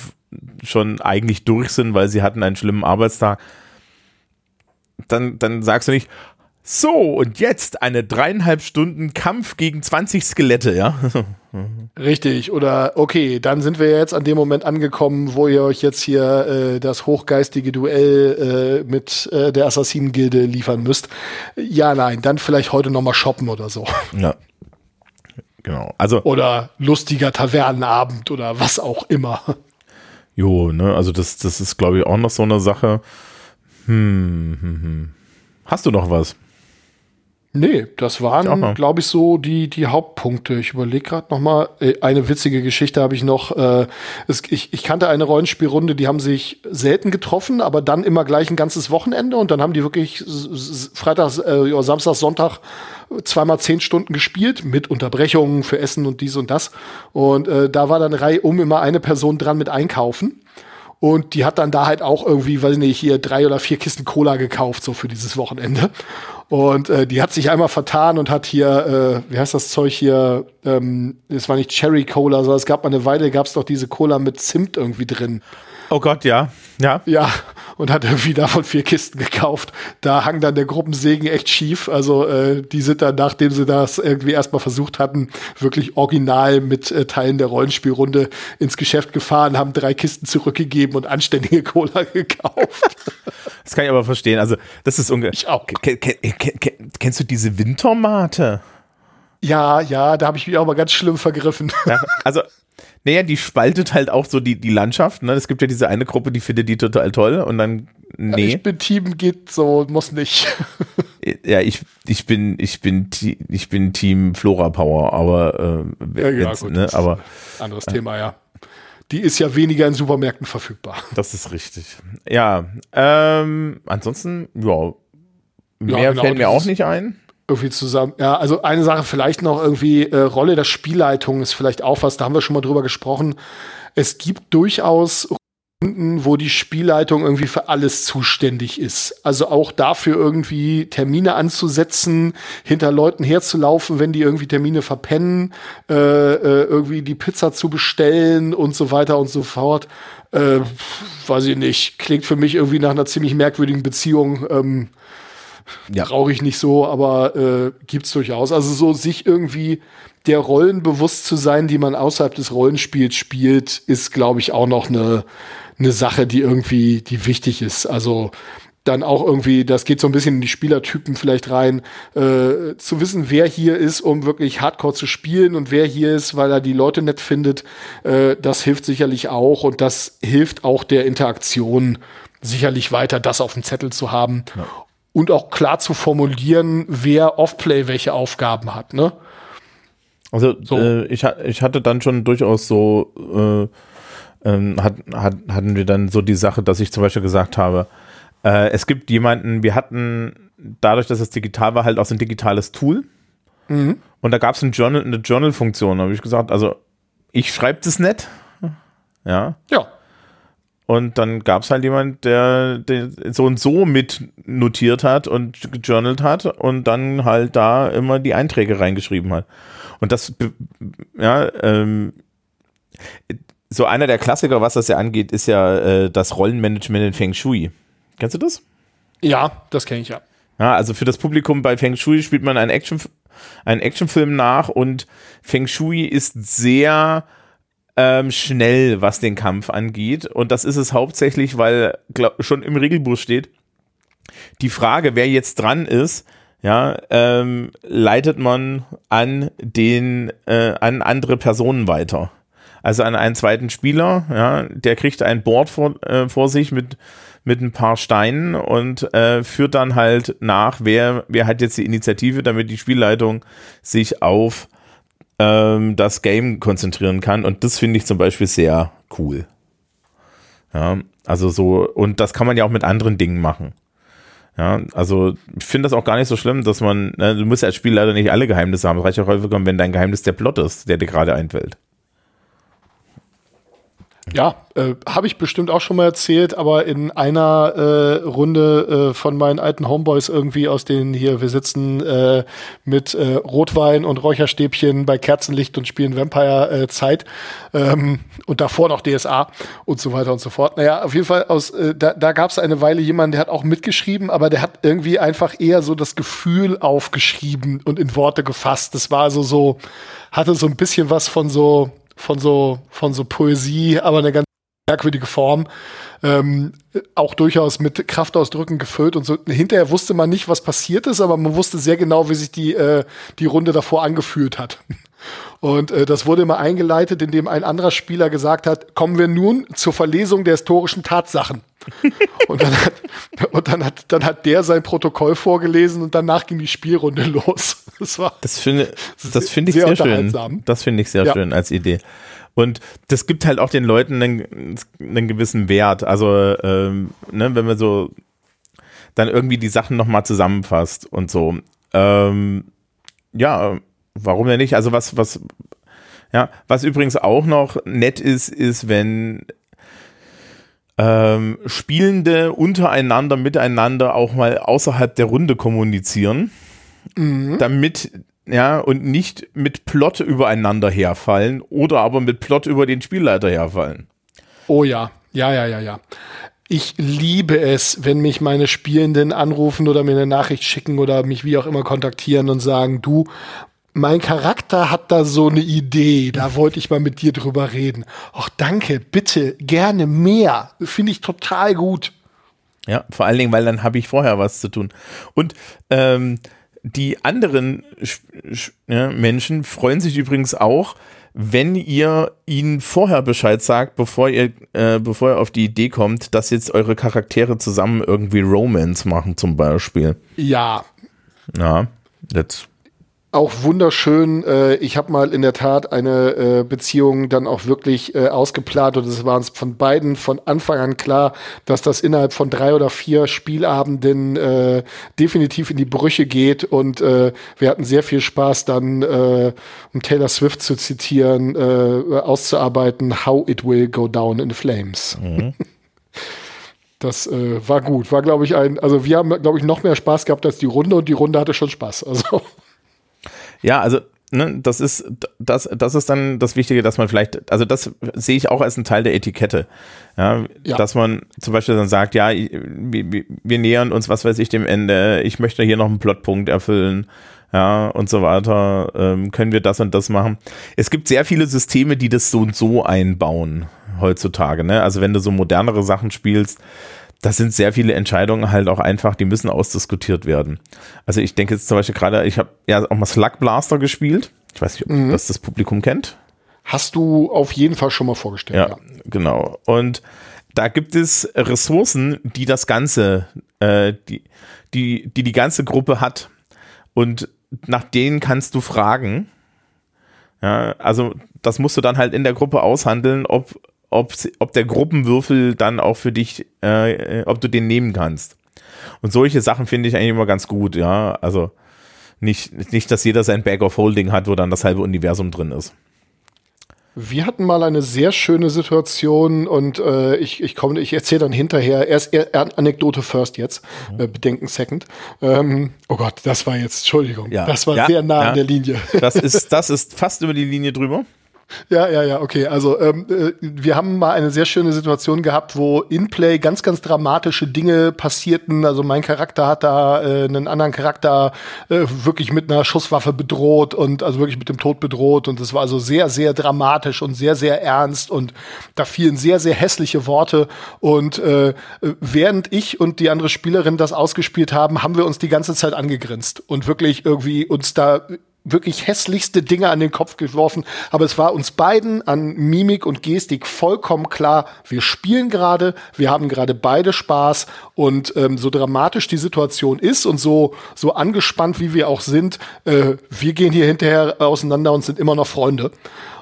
schon eigentlich durch sind, weil sie hatten einen schlimmen Arbeitstag, dann, dann sagst du nicht, so, und jetzt eine dreieinhalb Stunden Kampf gegen 20 Skelette, ja? Richtig, oder okay, dann sind wir jetzt an dem Moment angekommen, wo ihr euch jetzt hier äh, das hochgeistige Duell äh, mit äh, der Assassinengilde liefern müsst. Ja, nein, dann vielleicht heute nochmal shoppen oder so. Ja. Genau. Also. Oder lustiger Tavernenabend oder was auch immer. Jo, ne, also das, das ist, glaube ich, auch noch so eine Sache. Hm, hm, hm. Hast du noch was? Nee, das waren, glaube ich, so die, die Hauptpunkte. Ich überlege gerade noch mal. Äh, eine witzige Geschichte habe ich noch. Äh, es, ich, ich kannte eine Rollenspielrunde, die haben sich selten getroffen, aber dann immer gleich ein ganzes Wochenende und dann haben die wirklich Freitag, äh, Samstag, Sonntag zweimal zehn Stunden gespielt mit Unterbrechungen für Essen und dies und das. Und äh, da war dann Reihe um immer eine Person dran mit Einkaufen. Und die hat dann da halt auch irgendwie, weiß nicht, hier drei oder vier Kisten Cola gekauft, so für dieses Wochenende. Und äh, die hat sich einmal vertan und hat hier, äh, wie heißt das Zeug hier, ähm, es war nicht Cherry Cola, sondern es gab mal eine Weile, gab es doch diese Cola mit Zimt irgendwie drin. Oh Gott, ja. Ja. Ja, und hat irgendwie davon vier Kisten gekauft. Da hang dann der Gruppensegen echt schief. Also äh, die sind dann, nachdem sie das irgendwie erstmal versucht hatten, wirklich original mit äh, Teilen der Rollenspielrunde ins Geschäft gefahren, haben drei Kisten zurückgegeben und anständige Cola gekauft. Das kann ich aber verstehen. Also das ist ungefähr. Ich auch. Kennst du diese Wintermate? Ja, ja, da habe ich mich auch mal ganz schlimm vergriffen. Ja, also naja, die spaltet halt auch so die, die Landschaft. Ne? Es gibt ja diese eine Gruppe, die findet die total toll und dann, nee. Ich bin Team geht so, muss nicht. ja, ich, ich bin, ich bin, ich bin Team Flora Power, aber, äh, ja, ja, gut, ne, aber anderes äh, Thema, ja. Die ist ja weniger in Supermärkten verfügbar. Das ist richtig. Ja, ähm, ansonsten, ja, mehr ja, genau, fällt mir auch nicht ein irgendwie zusammen. Ja, also eine Sache vielleicht noch irgendwie, äh, Rolle der Spielleitung ist vielleicht auch was, da haben wir schon mal drüber gesprochen. Es gibt durchaus Runden, wo die Spielleitung irgendwie für alles zuständig ist. Also auch dafür irgendwie Termine anzusetzen, hinter Leuten herzulaufen, wenn die irgendwie Termine verpennen, äh, äh, irgendwie die Pizza zu bestellen und so weiter und so fort. Äh, weiß ich nicht, klingt für mich irgendwie nach einer ziemlich merkwürdigen Beziehung. Ähm, ja. Brauche ich nicht so, aber äh, gibt's durchaus. Also so sich irgendwie der Rollen bewusst zu sein, die man außerhalb des Rollenspiels spielt, ist, glaube ich, auch noch eine, eine Sache, die irgendwie, die wichtig ist. Also dann auch irgendwie, das geht so ein bisschen in die Spielertypen vielleicht rein, äh, zu wissen, wer hier ist, um wirklich Hardcore zu spielen und wer hier ist, weil er die Leute nett findet, äh, das hilft sicherlich auch und das hilft auch der Interaktion sicherlich weiter, das auf dem Zettel zu haben ja. Und auch klar zu formulieren, wer Offplay welche Aufgaben hat, ne? Also so. äh, ich, ich hatte dann schon durchaus so, äh, ähm, hat, hat, hatten wir dann so die Sache, dass ich zum Beispiel gesagt habe, äh, es gibt jemanden, wir hatten dadurch, dass es digital war, halt auch so ein digitales Tool. Mhm. Und da gab es ein Journal, eine Journal-Funktion. Da habe ich gesagt, also ich schreibe das nicht. Ja. Ja. Und dann gab es halt jemand, der, der, so und so mit notiert hat und gejournalt hat und dann halt da immer die Einträge reingeschrieben hat. Und das, ja, ähm, so einer der Klassiker, was das ja angeht, ist ja äh, das Rollenmanagement in Feng Shui. Kennst du das? Ja, das kenne ich ja. Ja, also für das Publikum bei Feng Shui spielt man einen, Action, einen Actionfilm nach und Feng Shui ist sehr ähm, schnell, was den Kampf angeht. Und das ist es hauptsächlich, weil glaub, schon im Regelbuch steht, die Frage, wer jetzt dran ist, ja, ähm, leitet man an den, äh, an andere Personen weiter. Also an einen zweiten Spieler, ja, der kriegt ein Board vor, äh, vor sich mit mit ein paar Steinen und äh, führt dann halt nach, wer, wer hat jetzt die Initiative, damit die Spielleitung sich auf ähm, das Game konzentrieren kann. Und das finde ich zum Beispiel sehr cool. Ja, also so, und das kann man ja auch mit anderen Dingen machen. Ja, also ich finde das auch gar nicht so schlimm, dass man, ne, du musst ja als Spielleiter nicht alle Geheimnisse haben. Es reicht auch häufiger, wenn dein Geheimnis der Plot ist, der dir gerade einfällt. Ja, äh, habe ich bestimmt auch schon mal erzählt, aber in einer äh, Runde äh, von meinen alten Homeboys irgendwie aus denen hier, wir sitzen äh, mit äh, Rotwein und Räucherstäbchen bei Kerzenlicht und spielen Vampire äh, Zeit ähm, und davor noch DSA und so weiter und so fort. Naja, auf jeden Fall aus, äh, da, da gab es eine Weile jemanden, der hat auch mitgeschrieben, aber der hat irgendwie einfach eher so das Gefühl aufgeschrieben und in Worte gefasst. Das war also so, hatte so ein bisschen was von so von so, von so Poesie, aber eine ganz merkwürdige Form. Ähm, auch durchaus mit Kraftausdrücken gefüllt und so. Hinterher wusste man nicht, was passiert ist, aber man wusste sehr genau, wie sich die, äh, die Runde davor angefühlt hat. Und äh, das wurde immer eingeleitet, indem ein anderer Spieler gesagt hat, kommen wir nun zur Verlesung der historischen Tatsachen. und dann, hat, und dann, hat, dann hat der sein Protokoll vorgelesen und danach ging die Spielrunde los. Das, war das finde das finde ich sehr, sehr schön. Das finde ich sehr ja. schön als Idee. Und das gibt halt auch den Leuten einen, einen gewissen Wert. Also, ähm, ne, wenn man so dann irgendwie die Sachen nochmal zusammenfasst und so. Ähm, ja, warum denn nicht? Also was, was, ja, was übrigens auch noch nett ist, ist, wenn ähm, Spielende untereinander, miteinander auch mal außerhalb der Runde kommunizieren, mhm. damit ja, und nicht mit Plot übereinander herfallen oder aber mit Plot über den Spielleiter herfallen. Oh ja, ja, ja, ja, ja. Ich liebe es, wenn mich meine Spielenden anrufen oder mir eine Nachricht schicken oder mich wie auch immer kontaktieren und sagen, du, mein Charakter hat da so eine Idee, da wollte ich mal mit dir drüber reden. Ach, danke, bitte, gerne mehr. Finde ich total gut. Ja, vor allen Dingen, weil dann habe ich vorher was zu tun. Und ähm, die anderen ja, Menschen freuen sich übrigens auch, wenn ihr ihnen vorher Bescheid sagt, bevor ihr, äh, bevor ihr auf die Idee kommt, dass jetzt eure Charaktere zusammen irgendwie Romance machen, zum Beispiel. Ja. Ja, jetzt auch wunderschön. Äh, ich habe mal in der Tat eine äh, Beziehung dann auch wirklich äh, ausgeplant und es war uns von beiden von Anfang an klar, dass das innerhalb von drei oder vier Spielabenden äh, definitiv in die Brüche geht und äh, wir hatten sehr viel Spaß dann, äh, um Taylor Swift zu zitieren, äh, auszuarbeiten, How It Will Go Down in Flames. Mhm. Das äh, war gut. War, glaube ich, ein, also wir haben, glaube ich, noch mehr Spaß gehabt als die Runde und die Runde hatte schon Spaß. Also. Ja, also ne, das ist das das ist dann das Wichtige, dass man vielleicht, also das sehe ich auch als ein Teil der Etikette, ja, ja. dass man zum Beispiel dann sagt, ja, wir, wir nähern uns, was weiß ich, dem Ende, ich möchte hier noch einen Plotpunkt erfüllen, ja und so weiter, ähm, können wir das und das machen. Es gibt sehr viele Systeme, die das so und so einbauen heutzutage, ne? Also wenn du so modernere Sachen spielst, da sind sehr viele Entscheidungen halt auch einfach, die müssen ausdiskutiert werden. Also ich denke jetzt zum Beispiel gerade, ich habe ja auch mal Slug Blaster gespielt. Ich weiß nicht, ob mhm. das das Publikum kennt. Hast du auf jeden Fall schon mal vorgestellt. Ja, ja. genau. Und da gibt es Ressourcen, die das Ganze, äh, die, die, die die ganze Gruppe hat. Und nach denen kannst du fragen. Ja, also das musst du dann halt in der Gruppe aushandeln, ob, ob, ob der Gruppenwürfel dann auch für dich, äh, ob du den nehmen kannst. Und solche Sachen finde ich eigentlich immer ganz gut, ja. Also nicht, nicht, dass jeder sein Bag of Holding hat, wo dann das halbe Universum drin ist. Wir hatten mal eine sehr schöne Situation und äh, ich, ich komme, ich erzähle dann hinterher, erst er, Anekdote first jetzt, mhm. äh, Bedenken second. Ähm, oh Gott, das war jetzt, Entschuldigung, ja. das war ja, sehr nah ja. an der Linie. Das ist, das ist fast über die Linie drüber. Ja, ja, ja, okay. Also ähm, äh, wir haben mal eine sehr schöne Situation gehabt, wo in Play ganz, ganz dramatische Dinge passierten. Also mein Charakter hat da äh, einen anderen Charakter äh, wirklich mit einer Schusswaffe bedroht und also wirklich mit dem Tod bedroht. Und es war also sehr, sehr dramatisch und sehr, sehr ernst und da fielen sehr, sehr hässliche Worte. Und äh, während ich und die andere Spielerin das ausgespielt haben, haben wir uns die ganze Zeit angegrinst und wirklich irgendwie uns da wirklich hässlichste Dinge an den Kopf geworfen. Aber es war uns beiden an Mimik und Gestik vollkommen klar, wir spielen gerade, wir haben gerade beide Spaß und ähm, so dramatisch die Situation ist und so, so angespannt, wie wir auch sind, äh, wir gehen hier hinterher auseinander und sind immer noch Freunde.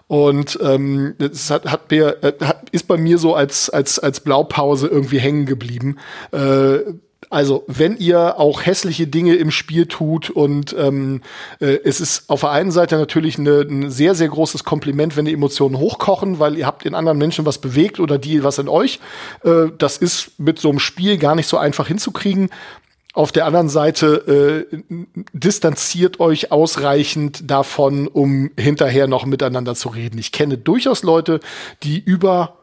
Und ähm, das hat, hat mir, äh, hat, ist bei mir so als, als, als Blaupause irgendwie hängen geblieben. Äh, also, wenn ihr auch hässliche Dinge im Spiel tut und ähm, äh, es ist auf der einen Seite natürlich eine, ein sehr, sehr großes Kompliment, wenn die Emotionen hochkochen, weil ihr habt in anderen Menschen was bewegt oder die was in euch. Äh, das ist mit so einem Spiel gar nicht so einfach hinzukriegen. Auf der anderen Seite äh, distanziert euch ausreichend davon, um hinterher noch miteinander zu reden. Ich kenne durchaus Leute, die über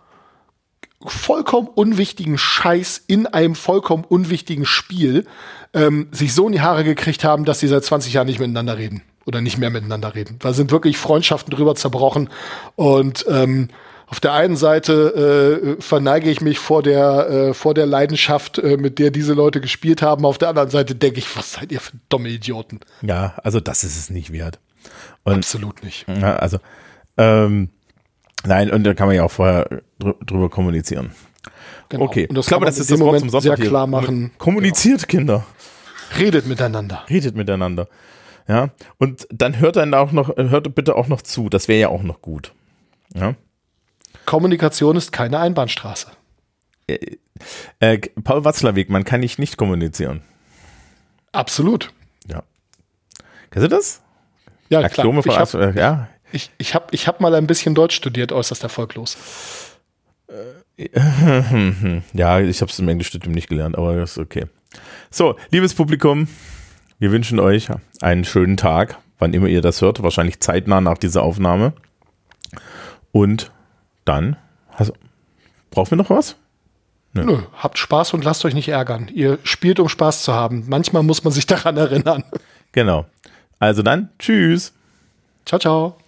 vollkommen unwichtigen Scheiß in einem vollkommen unwichtigen Spiel ähm, sich so in die Haare gekriegt haben, dass sie seit 20 Jahren nicht miteinander reden oder nicht mehr miteinander reden. Da sind wirklich Freundschaften drüber zerbrochen und ähm, auf der einen Seite äh, verneige ich mich vor der, äh, vor der Leidenschaft, äh, mit der diese Leute gespielt haben. Auf der anderen Seite denke ich, was seid ihr für dumme Idioten? Ja, also das ist es nicht wert. Und, Absolut nicht. Ja, also ähm, Nein, und da kann man ja auch vorher drüber kommunizieren. Genau. Okay, und das ich glaube, das ist das Wort zum Sonntag sehr klar machen. Kommuniziert, genau. Kinder. Redet miteinander. Redet miteinander. Ja, und dann hört dann auch noch, hört bitte auch noch zu. Das wäre ja auch noch gut. Ja. Kommunikation ist keine Einbahnstraße. Äh, äh, Paul Watzlawick, man kann nicht nicht kommunizieren. Absolut. Ja. Kennst du das? Ja, Axiome klar. Von, hab, ja, ich, ich habe ich hab mal ein bisschen Deutsch studiert, äußerst erfolglos. Ja, ich habe es im Englischstudium nicht gelernt, aber das ist okay. So, liebes Publikum, wir wünschen euch einen schönen Tag, wann immer ihr das hört, wahrscheinlich zeitnah nach dieser Aufnahme. Und dann, also, brauchen wir noch was? Nö. Nö, habt Spaß und lasst euch nicht ärgern. Ihr spielt, um Spaß zu haben. Manchmal muss man sich daran erinnern. Genau. Also dann, tschüss. Ciao, ciao.